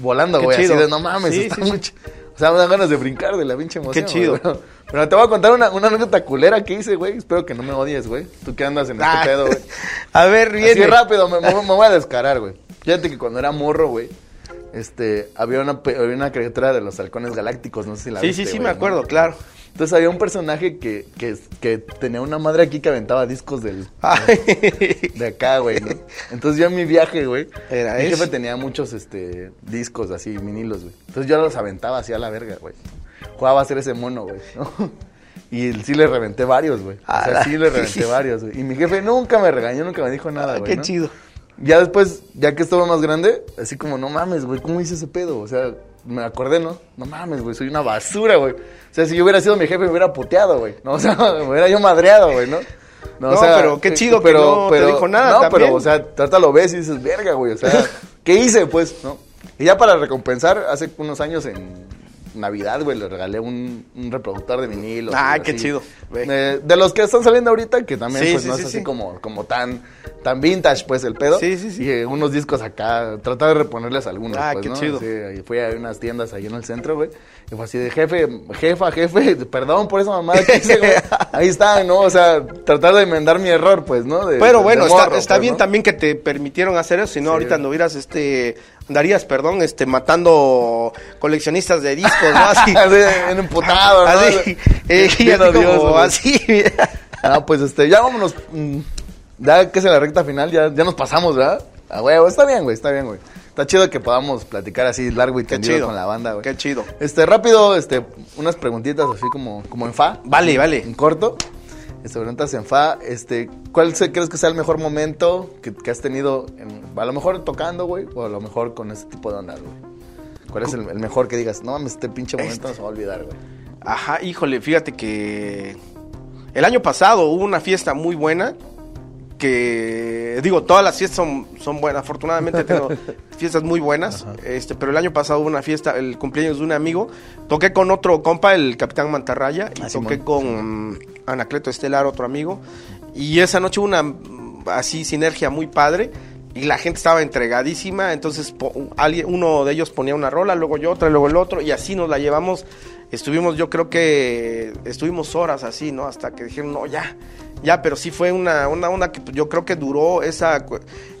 volando, güey, así de no mames, Sí, está sí, muy sí. ch- O sea, me dan ganas de brincar de la pinche emoción. Qué chido. güey. Pero te voy a contar una, una anécdota culera que hice, güey. Espero que no me odies, güey. Tú que andas en Ah. este pedo, güey. <laughs> A ver, viene. Así rápido, me, voy a descarar, güey. Fíjate que cuando era morro, güey, este, había una, había una caricatura de los halcones galácticos, no sé si la Sí, viste, sí, sí, güey, me ¿no? acuerdo, claro. Entonces había un personaje que, que, que tenía una madre aquí que aventaba discos del, de acá, güey, ¿no? Entonces yo en mi viaje, güey, Era mi jefe tenía muchos este, discos así, vinilos, güey. Entonces yo los aventaba así a la verga, güey. Jugaba a ser ese mono, güey, ¿no? <laughs> Y sí le reventé varios, güey. O sea, sí le <laughs> reventé varios, güey. Y mi jefe nunca me regañó, nunca me dijo nada, Ah, güey. qué ¿no? chido. Ya después, ya que estaba más grande, así como, no mames, güey, ¿cómo hice ese pedo? O sea, me acordé, ¿no? No mames, güey, soy una basura, güey. O sea, si yo hubiera sido mi jefe, me hubiera puteado, güey. No, <laughs> o sea, me hubiera yo madreado, güey, ¿no? No, pero qué chido que no te dijo nada No, también. pero, o sea, trata lo ves y dices, verga, güey, o sea, ¿qué hice, pues, no? Y ya para recompensar, hace unos años en Navidad, güey, le regalé un, un reproductor de vinilo. Ah, qué chido. Eh, de los que están saliendo ahorita, que también, Sí, pues, sí, no sí, es así sí. como, como tan, tan vintage, pues, el pedo. Sí, sí, sí. Y eh, unos discos acá, tratar de reponerles algunos, Ah, pues, qué ¿no? chido. Sí, fui a unas tiendas ahí en el centro, güey. Y fue así de jefe, jefa, jefe, perdón por esa mamada que hice, güey. <laughs> Ahí está, ¿no? O sea, tratar de enmendar mi error, pues, ¿no? De- Pero bueno, está, morro, está pues, bien ¿no? también que te permitieron hacer eso, si no Sí. ahorita anduvieras, este, andarías, perdón, este, matando coleccionistas de discos, ¿no? Así, <laughs> bien emputado, ¿no? así, eh, y como odioso, güey. así. Ah, pues este, ya vámonos. mm, Ya que es en la recta final, ya, ya nos pasamos, ¿verdad? Ah, güey, está bien, güey, está bien, güey. Está chido que podamos platicar así largo y Qué tendido chido. con la banda, güey. Qué chido. Este, rápido, este, unas preguntitas así como, como en fa. Vale, vale. En corto. Este, preguntas en fa. Este, ¿cuál se- crees que sea el mejor momento que, que has tenido, en- a lo mejor tocando, güey, o a lo mejor con este tipo de ondas, güey? ¿Cuál es el, el mejor que digas? No mames, este pinche momento no se va a olvidar, güey. Ajá, híjole, fíjate que el año pasado hubo una fiesta muy buena que digo, todas las fiestas son, son buenas, afortunadamente tengo <laughs> fiestas muy buenas, este, pero el año pasado hubo una fiesta, el cumpleaños de un amigo, toqué con otro compa, el Capitán Mantarraya, y Ah, toqué con Anacleto Estelar, otro amigo, y esa noche hubo una así sinergia muy padre. Y la gente estaba entregadísima, entonces po- alguien, uno de ellos ponía una rola, luego yo otra, luego el otro, y así nos la llevamos. Estuvimos, yo creo que estuvimos horas así, ¿no? Hasta que dijeron, no, ya, ya, pero sí fue una, una onda que yo creo que duró esa,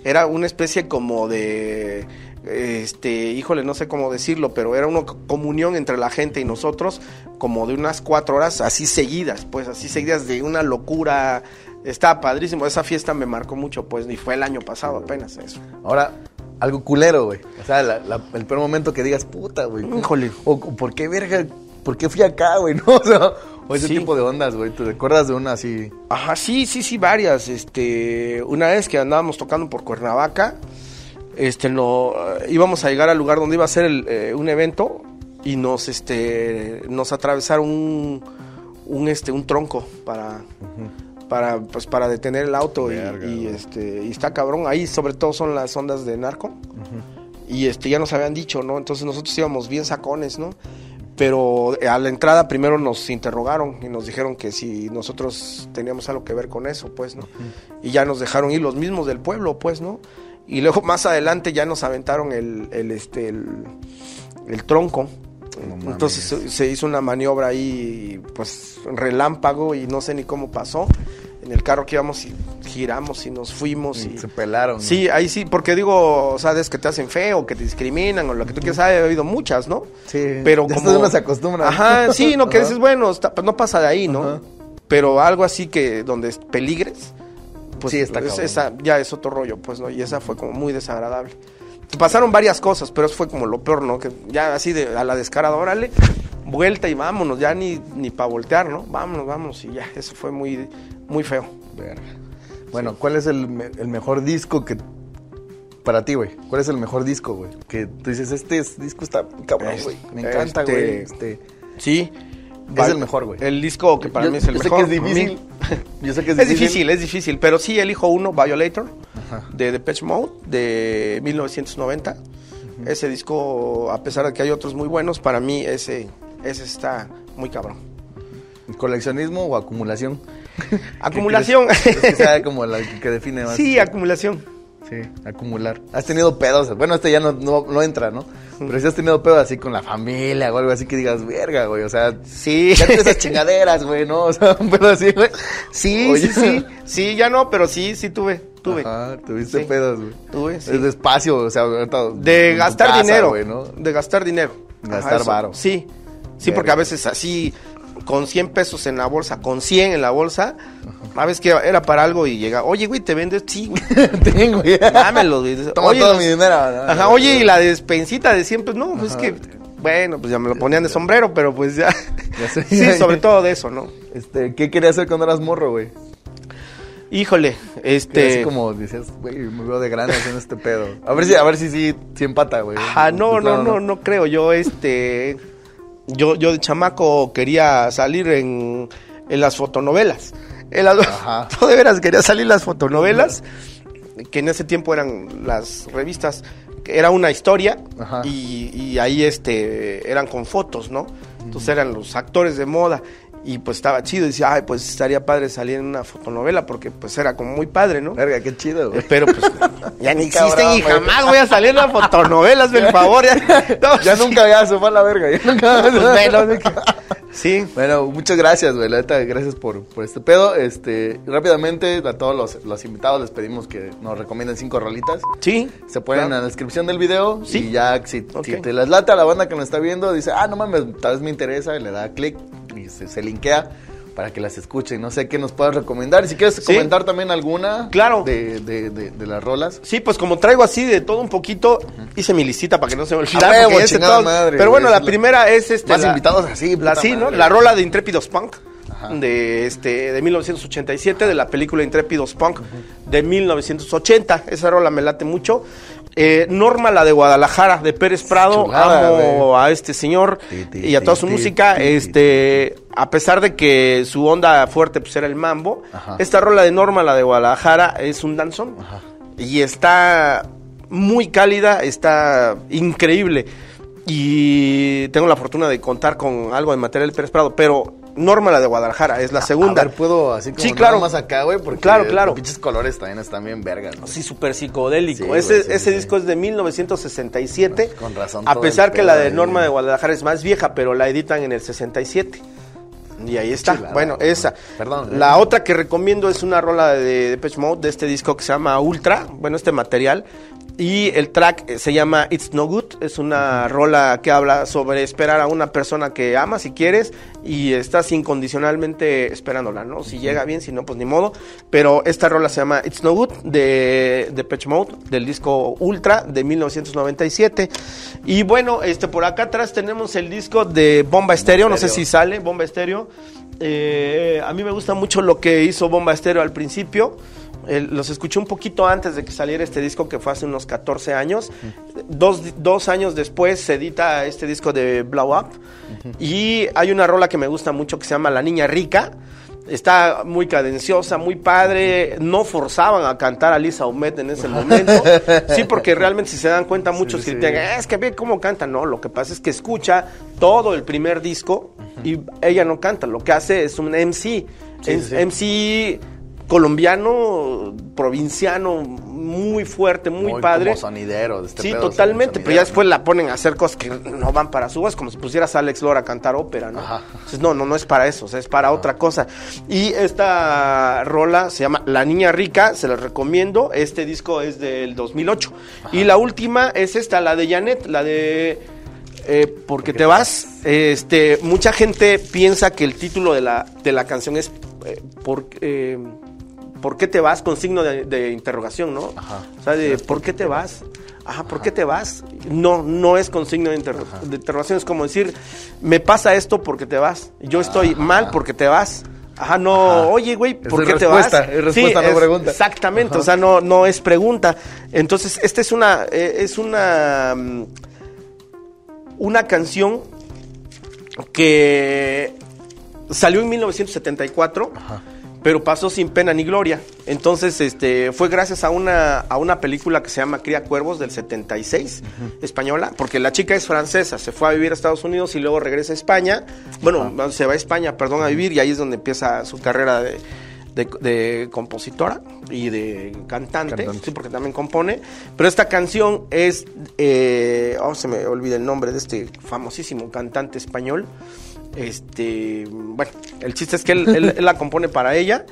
era una especie como de, este, híjole, no sé cómo decirlo, pero era una co- comunión entre la gente y nosotros, como de unas cuatro horas así seguidas, pues así seguidas de una locura. Estaba padrísimo, esa fiesta me marcó mucho, pues, y fue el año pasado apenas eso. Ahora, algo culero, güey. O sea, la- la- el peor momento que digas, puta, güey. Híjole. O, ¿por qué, verga? ¿Por qué fui acá, güey? <laughs> ¿No? O, sea, o ese Sí. tipo de ondas, güey. ¿Te recuerdas de una así? Ajá, sí, sí, sí, varias. Este, una vez que andábamos tocando por Cuernavaca, este, no, eh, íbamos a llegar al lugar donde iba a ser el, eh, un evento y nos, este, nos atravesaron un, un, este, un tronco para, para, pues, para detener el auto y- Verga, y, güey. este, y está cabrón. Ahí sobre todo son las ondas de narco y este, ya nos habían dicho, ¿no? Entonces nosotros íbamos bien sacones, ¿no? Pero a la entrada primero nos interrogaron y nos dijeron que si nosotros teníamos algo que ver con eso, pues, ¿no? Y ya nos dejaron ir los mismos del pueblo, pues, ¿no? Y luego más adelante ya nos aventaron el, el, este, el, el tronco. No. Entonces se- se hizo una maniobra ahí, pues, relámpago y no sé ni cómo pasó. En el carro que íbamos y giramos y nos fuimos y... Se pelaron. Sí, ahí sí, porque digo, sabes que te hacen feo, que te discriminan o lo que tú quieras, ha habido muchas, ¿no? Sí. Pero Ya como uno se acostumbra. Ajá, sí, no que dices, bueno, está- pues no pasa de ahí, ¿no? Ajá. Pero algo así que donde peligres, pues Sí, está es- esa ya es otro rollo, pues, ¿no? Y esa fue como muy desagradable. Pasaron varias cosas, pero eso fue como lo peor, ¿no? Que ya así de a la descarada, órale, vuelta y vámonos, ya ni, ni para voltear, ¿no? Vámonos, vámonos, y ya, eso fue muy, muy feo. Verga. Bueno, ¿cuál es el, el mejor disco que... Para ti, güey. ¿Cuál es el mejor disco, güey? Que tú dices, este es- disco está cabrón, güey. Me encanta, Este- güey. Este... Sí. Es el mejor, güey. El disco que para Yo- mí es el yo mejor. Sé que es difícil. <laughs> Yo sé que es, Es difícil, es difícil, pero sí elijo uno, Violator, Ajá. de Depeche Mode, de 1990. Ese disco, a pesar de que hay otros muy buenos, para mí ese, ese está muy cabrón. ¿Coleccionismo o acumulación? <laughs> Acumulación. ¿Qué crees? ¿Crees que sea como la que define más? Sí, acumulación. Sí, acumular. ¿Has tenido pedos? Bueno, este ya no, no, no entra, ¿no? Pero si has tenido pedos así con la familia o algo así que digas, verga, güey. O sea, Sí. ya tienes esas chingaderas, güey, ¿no? <laughs> O sea, un pedo así, güey. Sí, Oye. sí, sí. Sí, ya no, pero sí, sí tuve, tuve. Ajá, tuviste Sí. pedos, güey. Tuve, sí. Es despacio, o sea, De gastar casa, dinero. güey, ¿no? De gastar dinero. Gastar eso. varo. Sí. Sí, porque a veces así con 100 pesos en la bolsa, con 100 en la bolsa. A veces que era para algo y llega, oye, güey, ¿te vendes? Sí, güey. <laughs> Tengo ya. Dámelo, güey. Toma Oye, todo los- mi dinero. Ajá, oye, y la despensita de 100, pues no, pues es que, bueno, pues ya me lo ponían de sombrero, pero pues ya. Ya sé. sí, sobre todo de eso, ¿no? Este, ¿qué querías hacer cuando eras morro, güey? Híjole, este. Así como decías, güey, me veo de grande haciendo este pedo. A ver si, a ver si sí, sí empata, güey. Ah, no, no, no, no creo. Yo, este. Yo, yo de chamaco quería salir en, en las fotonovelas. En las, Ajá. <laughs> yo de veras quería salir en las fotonovelas, que en ese tiempo eran las revistas, era una historia Ajá. y, y ahí este eran con fotos, ¿no? Entonces eran los actores de moda y pues estaba chido. Y decía, ay, pues estaría padre salir en una fotonovela porque pues era como muy padre, ¿no? Verga, qué chido, güey. Pero pues <laughs> ya ni existen y jamás voy a salir en las fotonovelas, por favor. Ya, <laughs> no, Ya sí. nunca fue a la verga. Ya nunca. Pues, <laughs> bueno, de que- Sí. Bueno, muchas gracias, güey. La neta, gracias por, por este pedo. Este, rápidamente, a todos los, los invitados les pedimos que nos recomienden cinco rolitas. Sí. Se ponen en la descripción del video Sí. y ya si, si te las lata la banda que nos está viendo, dice, ah, no mames, tal vez me interesa, y le da clic y se, se linkea para que las escuchen. No sé qué nos puedas recomendar. Y si quieres Sí. comentar también alguna Claro. de, de, de, de las rolas. Sí, pues como traigo así de todo un poquito, hice mi listita para que no se me olvide. Pero bueno, la primera es este. Más la- invitados así, La, sí, ¿no? La rola de Intrépidos Punk. De este de 1987 de la película Intrépidos Punk de 1980 esa rola me late mucho Eh, Norma la de Guadalajara de Pérez Prado. Chulada, amo a este señor y a toda su música. este a pesar de que su onda fuerte pues era el mambo Ajá. esta rola de Norma la de Guadalajara es un danzón. Y está muy cálida, está increíble. Y tengo la fortuna de contar con algo de material Pérez Prado, pero Norma la de Guadalajara es la segunda. A ver, puedo así como Sí, claro. más acá, güey, porque Claro, claro. los pinches colores también están bien vergas. güey. Sí, súper psicodélico. Sí, ese güey, sí, ese sí, disco es de 1967. Con razón A pesar que la de. Norma de Guadalajara es más vieja, pero la editan en el 67. Y ahí está. Bueno, esa. Perdón, La eh. otra que recomiendo es una rola de Depeche Mode de este disco que se llama Ultra. Bueno, este material. Y el track eh, se llama It's No Good. Es una rola que habla sobre esperar a una persona que amas si quieres y estás incondicionalmente esperándola, ¿no? Si llega bien, si no, pues ni modo. Pero esta rola se llama It's No Good de Depeche Mode, del disco Ultra de 1997. Y bueno, este por acá atrás tenemos el disco de Bomba Estéreo. No sé si sale Bomba Estéreo. Eh, a mí me gusta mucho lo que hizo Bomba Estéreo al principio. Eh, los escuché un poquito antes de que saliera este disco, que fue hace unos 14 años. dos, dos años después se edita este disco de Blow Up. Y hay una rola que me gusta mucho que se llama La Niña Rica. Está muy cadenciosa, muy padre. No forzaban a cantar a Lisa Humet en ese momento. <laughs> Sí, porque realmente si se dan cuenta muchos sí. critican, "Eh, es que ve cómo canta. No, lo que pasa es que escucha todo el primer disco y ella no canta. Lo que hace es un MC. Sí. MC colombiano, provinciano, muy fuerte, muy, padre. Como sonidero de este Sí, pedo, totalmente, sonidero, pero ya después la ponen a hacer cosas que no van para su voz, como si pusieras a Alex Lora a cantar ópera, ¿no? Ajá. Entonces, no, no, no es para eso, o sea, es para otra cosa. Y esta rola se llama La Niña Rica, se la recomiendo, este disco es del 2008. Y la última es esta, la de Janet, la de... eh, porque te vas, este, mucha gente piensa que el título de la, de la canción es eh, por, eh, ¿por qué te vas? con signo de, de interrogación, ¿no? Ajá. O sea, de ¿por qué te vas? Ajá, ¿por qué te vas? No, no es con signo de, interro- de interrogación, es como decir, me pasa esto porque te vas. Yo estoy mal porque te vas. Ajá, no, Ajá. oye, güey, ¿por Es qué te vas? respuesta, es respuesta, no es- pregunta. Exactamente, o sea, no, no es pregunta. Entonces, esta es una, eh, es una, mm, una canción que salió en 1974, pero pasó sin pena ni gloria. Entonces, este, fue gracias a una, a una película que se llama Cría Cuervos del 76, española, porque la chica es francesa, se fue a vivir a Estados Unidos y luego regresa a España. Bueno, se va a España, perdón, a vivir y ahí es donde empieza su carrera de, de- de compositora y de cantante, Cantante. sí, porque también compone. Pero esta canción es, eh, oh, se me olvida el nombre de este famosísimo cantante español. Este, bueno, el chiste es que él, él- él la compone para ella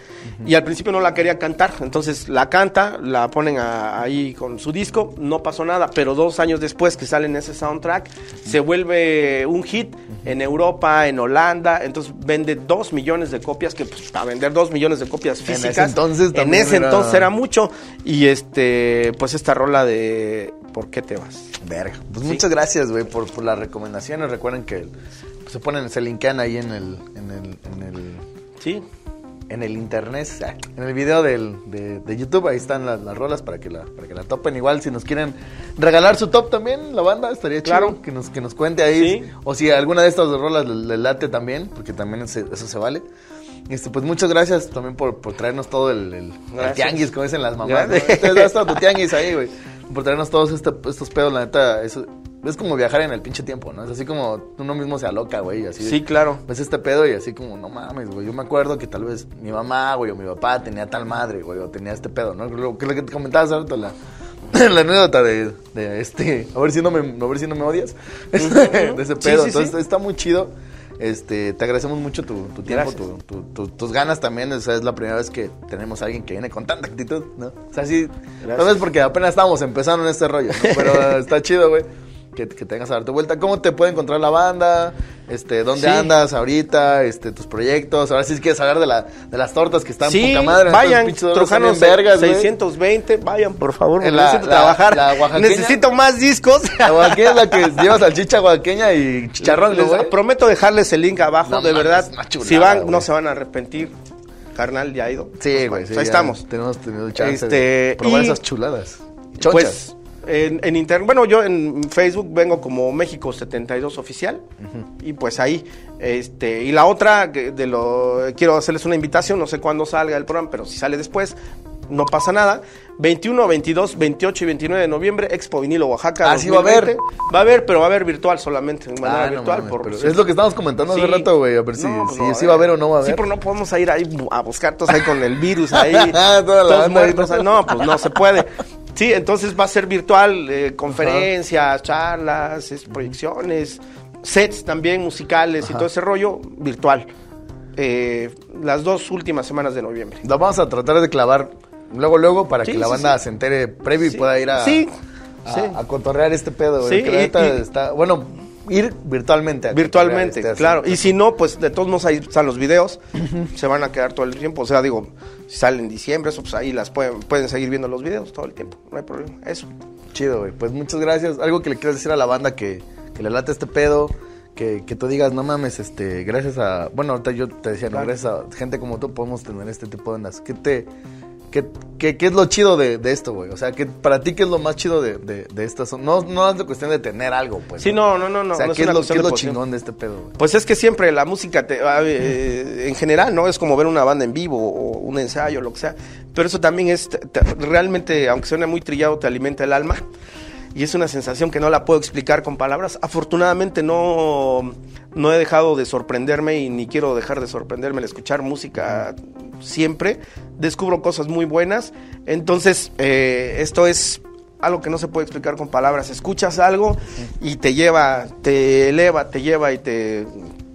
y al principio no la quería cantar, entonces la canta, la ponen a- ahí con su disco, no pasó nada, pero dos años después que sale en ese soundtrack, se vuelve un hit en Europa, en Holanda, entonces vende dos millones de copias, que pues, para vender dos millones de copias ese físicas, entonces en ese era- entonces era mucho, y este, pues esta rola de ¿Por qué te vas? Verga. Pues Sí. muchas gracias, güey, por, por las recomendaciones. Recuerden que se ponen, se linkean ahí en el, en el, en el, Sí, en el internet, ah, en el video del, de, de YouTube, ahí están las, las rolas para que la, para que la topen. Igual si nos quieren regalar su top también, la banda, estaría chido Claro. que nos, que nos cuente ahí. Sí. O si alguna de estas rolas le, le late también, porque también se- eso se vale. Este, pues muchas gracias también por, por traernos todo el, el- tianguis, como dicen las mamás. ¿no? Entonces, hasta tu tianguis ahí, güey. Por traernos todos este- estos pedos, la neta, eso, es como viajar en el pinche tiempo, ¿no? Es así como uno mismo se aloca, güey, así. sí, claro. ves este pedo y así como, no mames, güey. Yo me acuerdo que tal vez mi mamá, güey, o mi papá tenía tal madre, güey, o tenía este pedo, ¿no? Lo que, lo que te comentabas ahorita, la, <laughs> la anécdota de, de este, a ver si no me, a ver si no me odias, <laughs> de ese Sí, pedo. sí, Entonces sí. está muy chido. Este, te agradecemos mucho tu, tu tiempo, tu, tu- tu- tus ganas también. O sea, es la primera vez que tenemos a alguien que viene con tanta actitud, ¿no? O sea, sí, tal vez porque apenas estábamos empezando en este rollo, ¿no? Pero <laughs> está chido, güey. Que, que tengas a darte vuelta. ¿Cómo te puede encontrar la banda? Este, ¿dónde Sí. andas ahorita? Este, tus proyectos. Ahora sí es quieres hablar de, la, de las tortas que están Sí, poca madre. vayan, Trojanos vergas, güey. 620, vayan por favor, la- necesito la- trabajar. la necesito más discos. La oaxaqueña es la que lleva salchicha oaxaqueña y <laughs> chicharrón, ¿no, Les prometo dejarles el link abajo, No de verdad. chulada, si van, no se van a arrepentir. Carnal, ya ha ido. Sí, Pues, güey. pues sí, ahí ya estamos. Tenemos tenido chance Este, de probar y- esas chuladas. Chonchas. Pues en, en internet, bueno, yo en Facebook vengo como México 72 oficial y pues ahí, este, y la otra de lo quiero hacerles una invitación, no sé cuándo salga el programa, pero si sale después, no pasa nada. 21, 22, 28 y 29 de noviembre, Expo Vinilo Oaxaca. Ah, sí va a haber. 2020. Va a haber, pero va a haber virtual solamente, de manera Ah, no virtual. mames, por, pero sí. Es lo que estábamos comentando hace rato, güey. A ver si, No, si, no, si va a haber o no va a haber. Sí, pero no podemos ir ahí a buscar todos ahí con el virus <laughs> ahí. Todos muertos. ¿no? ahí. No, pues no se puede. Sí, entonces va a ser virtual, eh, conferencias, charlas, es- proyecciones, sets también musicales y todo ese rollo virtual. Eh, las dos últimas semanas de noviembre. La vamos a tratar de clavar luego, luego, para Sí, que la banda sí. se entere previo y pueda ir a, a, cotorrear este pedo, güey. Sí, que la y- neta y- está, bueno, ir virtualmente. a Virtualmente, este claro. Y si no, pues de todos modos ahí están los videos. se van a quedar todo el tiempo. O sea, digo, si salen en diciembre, eso pues ahí las pueden, pueden seguir viendo los videos todo el tiempo. No hay problema. Eso. Chido, güey. Pues muchas gracias. Algo que le quieras decir a la banda que, que le late este pedo. Que, que tú digas, no mames, este, gracias a. Bueno, ahorita yo te decía, no, gracias a gente como tú podemos tener este tipo de ondas. ¿Qué te. ¿Qué, qué, qué es lo chido de, de esto, güey? O sea, ¿qué, para ti, ¿qué es lo más chido de, de, de estas? No, no es la cuestión de tener algo, pues. Sí, no, no, no, no. O sea, no ¿qué es lo, qué es de lo chingón de este pedo, güey? Pues es que siempre la música, te, ah, eh, en general, ¿no? Es como ver una banda en vivo o un ensayo, lo que sea. Pero eso también es, te- te- realmente, aunque suene muy trillado, te alimenta el alma. Y es una sensación que no la puedo explicar con palabras. Afortunadamente no, no he dejado de sorprenderme y ni quiero dejar de sorprenderme al escuchar música siempre. Descubro cosas muy buenas. Entonces, eh, esto es algo que no se puede explicar con palabras. Escuchas algo y te lleva, te eleva, te lleva y te,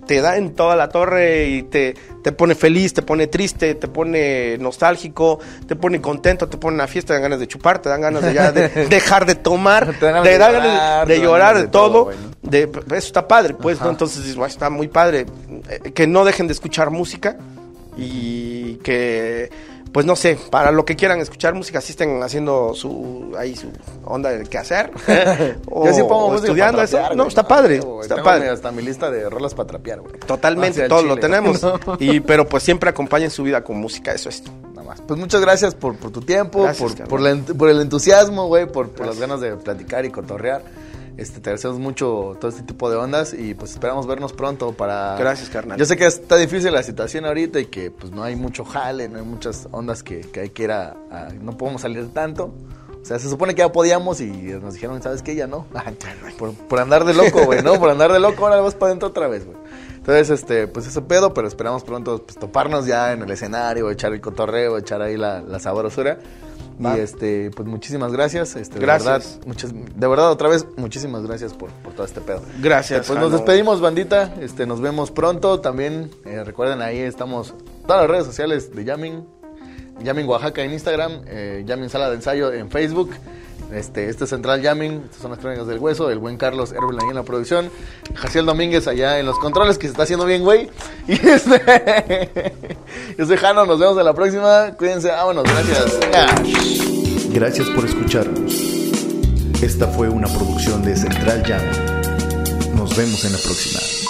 te da en toda la torre y te, te pone feliz, te pone triste, te pone nostálgico, te pone contento, te pone una fiesta, te dan ganas de chupar, te dan ganas de, ya de <laughs> dejar de tomar, <laughs> Te dan ganas te de dan llorar, ganas de llorar, todo, de, eso está padre, pues. ¿no? Entonces dices, "Guau, está muy padre. eh, Que no dejen de escuchar música y que, pues no sé, para lo que quieran escuchar música, sí estén haciendo su, ahí su onda de qué hacer. <laughs> o, Yo sí pongo o estudiando eso. No, está padre, güey. está Tengo padre. hasta mi lista de rolas para trapear, güey. Totalmente, todos lo tenemos. <laughs> No. y Pero pues siempre acompañen su vida con música, eso es. Nada más. Pues muchas gracias por, por tu tiempo, Gracias, por, carnal. por, la ent- por el entusiasmo, güey, por, por las ganas de platicar y cotorrear. Este, te agradecemos mucho todo este tipo de ondas y pues esperamos vernos pronto para... Gracias, carnal. Yo sé que está difícil la situación ahorita y que pues no hay mucho jale, no hay muchas ondas que, que hay que ir a, a- No podemos salir tanto. O sea, se supone que ya podíamos y nos dijeron, ¿sabes qué? Ya no. <laughs> por, por andar de loco, güey, ¿no? Por andar de loco, ahora vas para adentro otra vez, güey. Entonces, este, pues ese pedo, pero esperamos pronto pues, toparnos ya en el escenario, echar el cotorreo, echar ahí la, la sabrosura. Y este, pues muchísimas gracias. Este, Gracias. De verdad, muchas, de verdad, otra vez, muchísimas gracias por, por todo este pedo. Gracias. Pues nos despedimos, bandita. Este, nos vemos pronto. También eh, recuerden ahí estamos todas las redes sociales de Yamin. Yamin Oaxaca en Instagram, eh, Yamin Sala de Ensayo en Facebook. Este, este es Central Yamin, estas son las crónicas del hueso, el buen Carlos Herbel ahí en la producción, Jaciel Domínguez allá en los controles, que se está haciendo bien, güey. <laughs> Y este, yo soy Jano, nos vemos en la próxima. Cuídense, vámonos, gracias. Gracias por escucharnos. Esta fue una producción de Central Jam. Nos vemos en la próxima.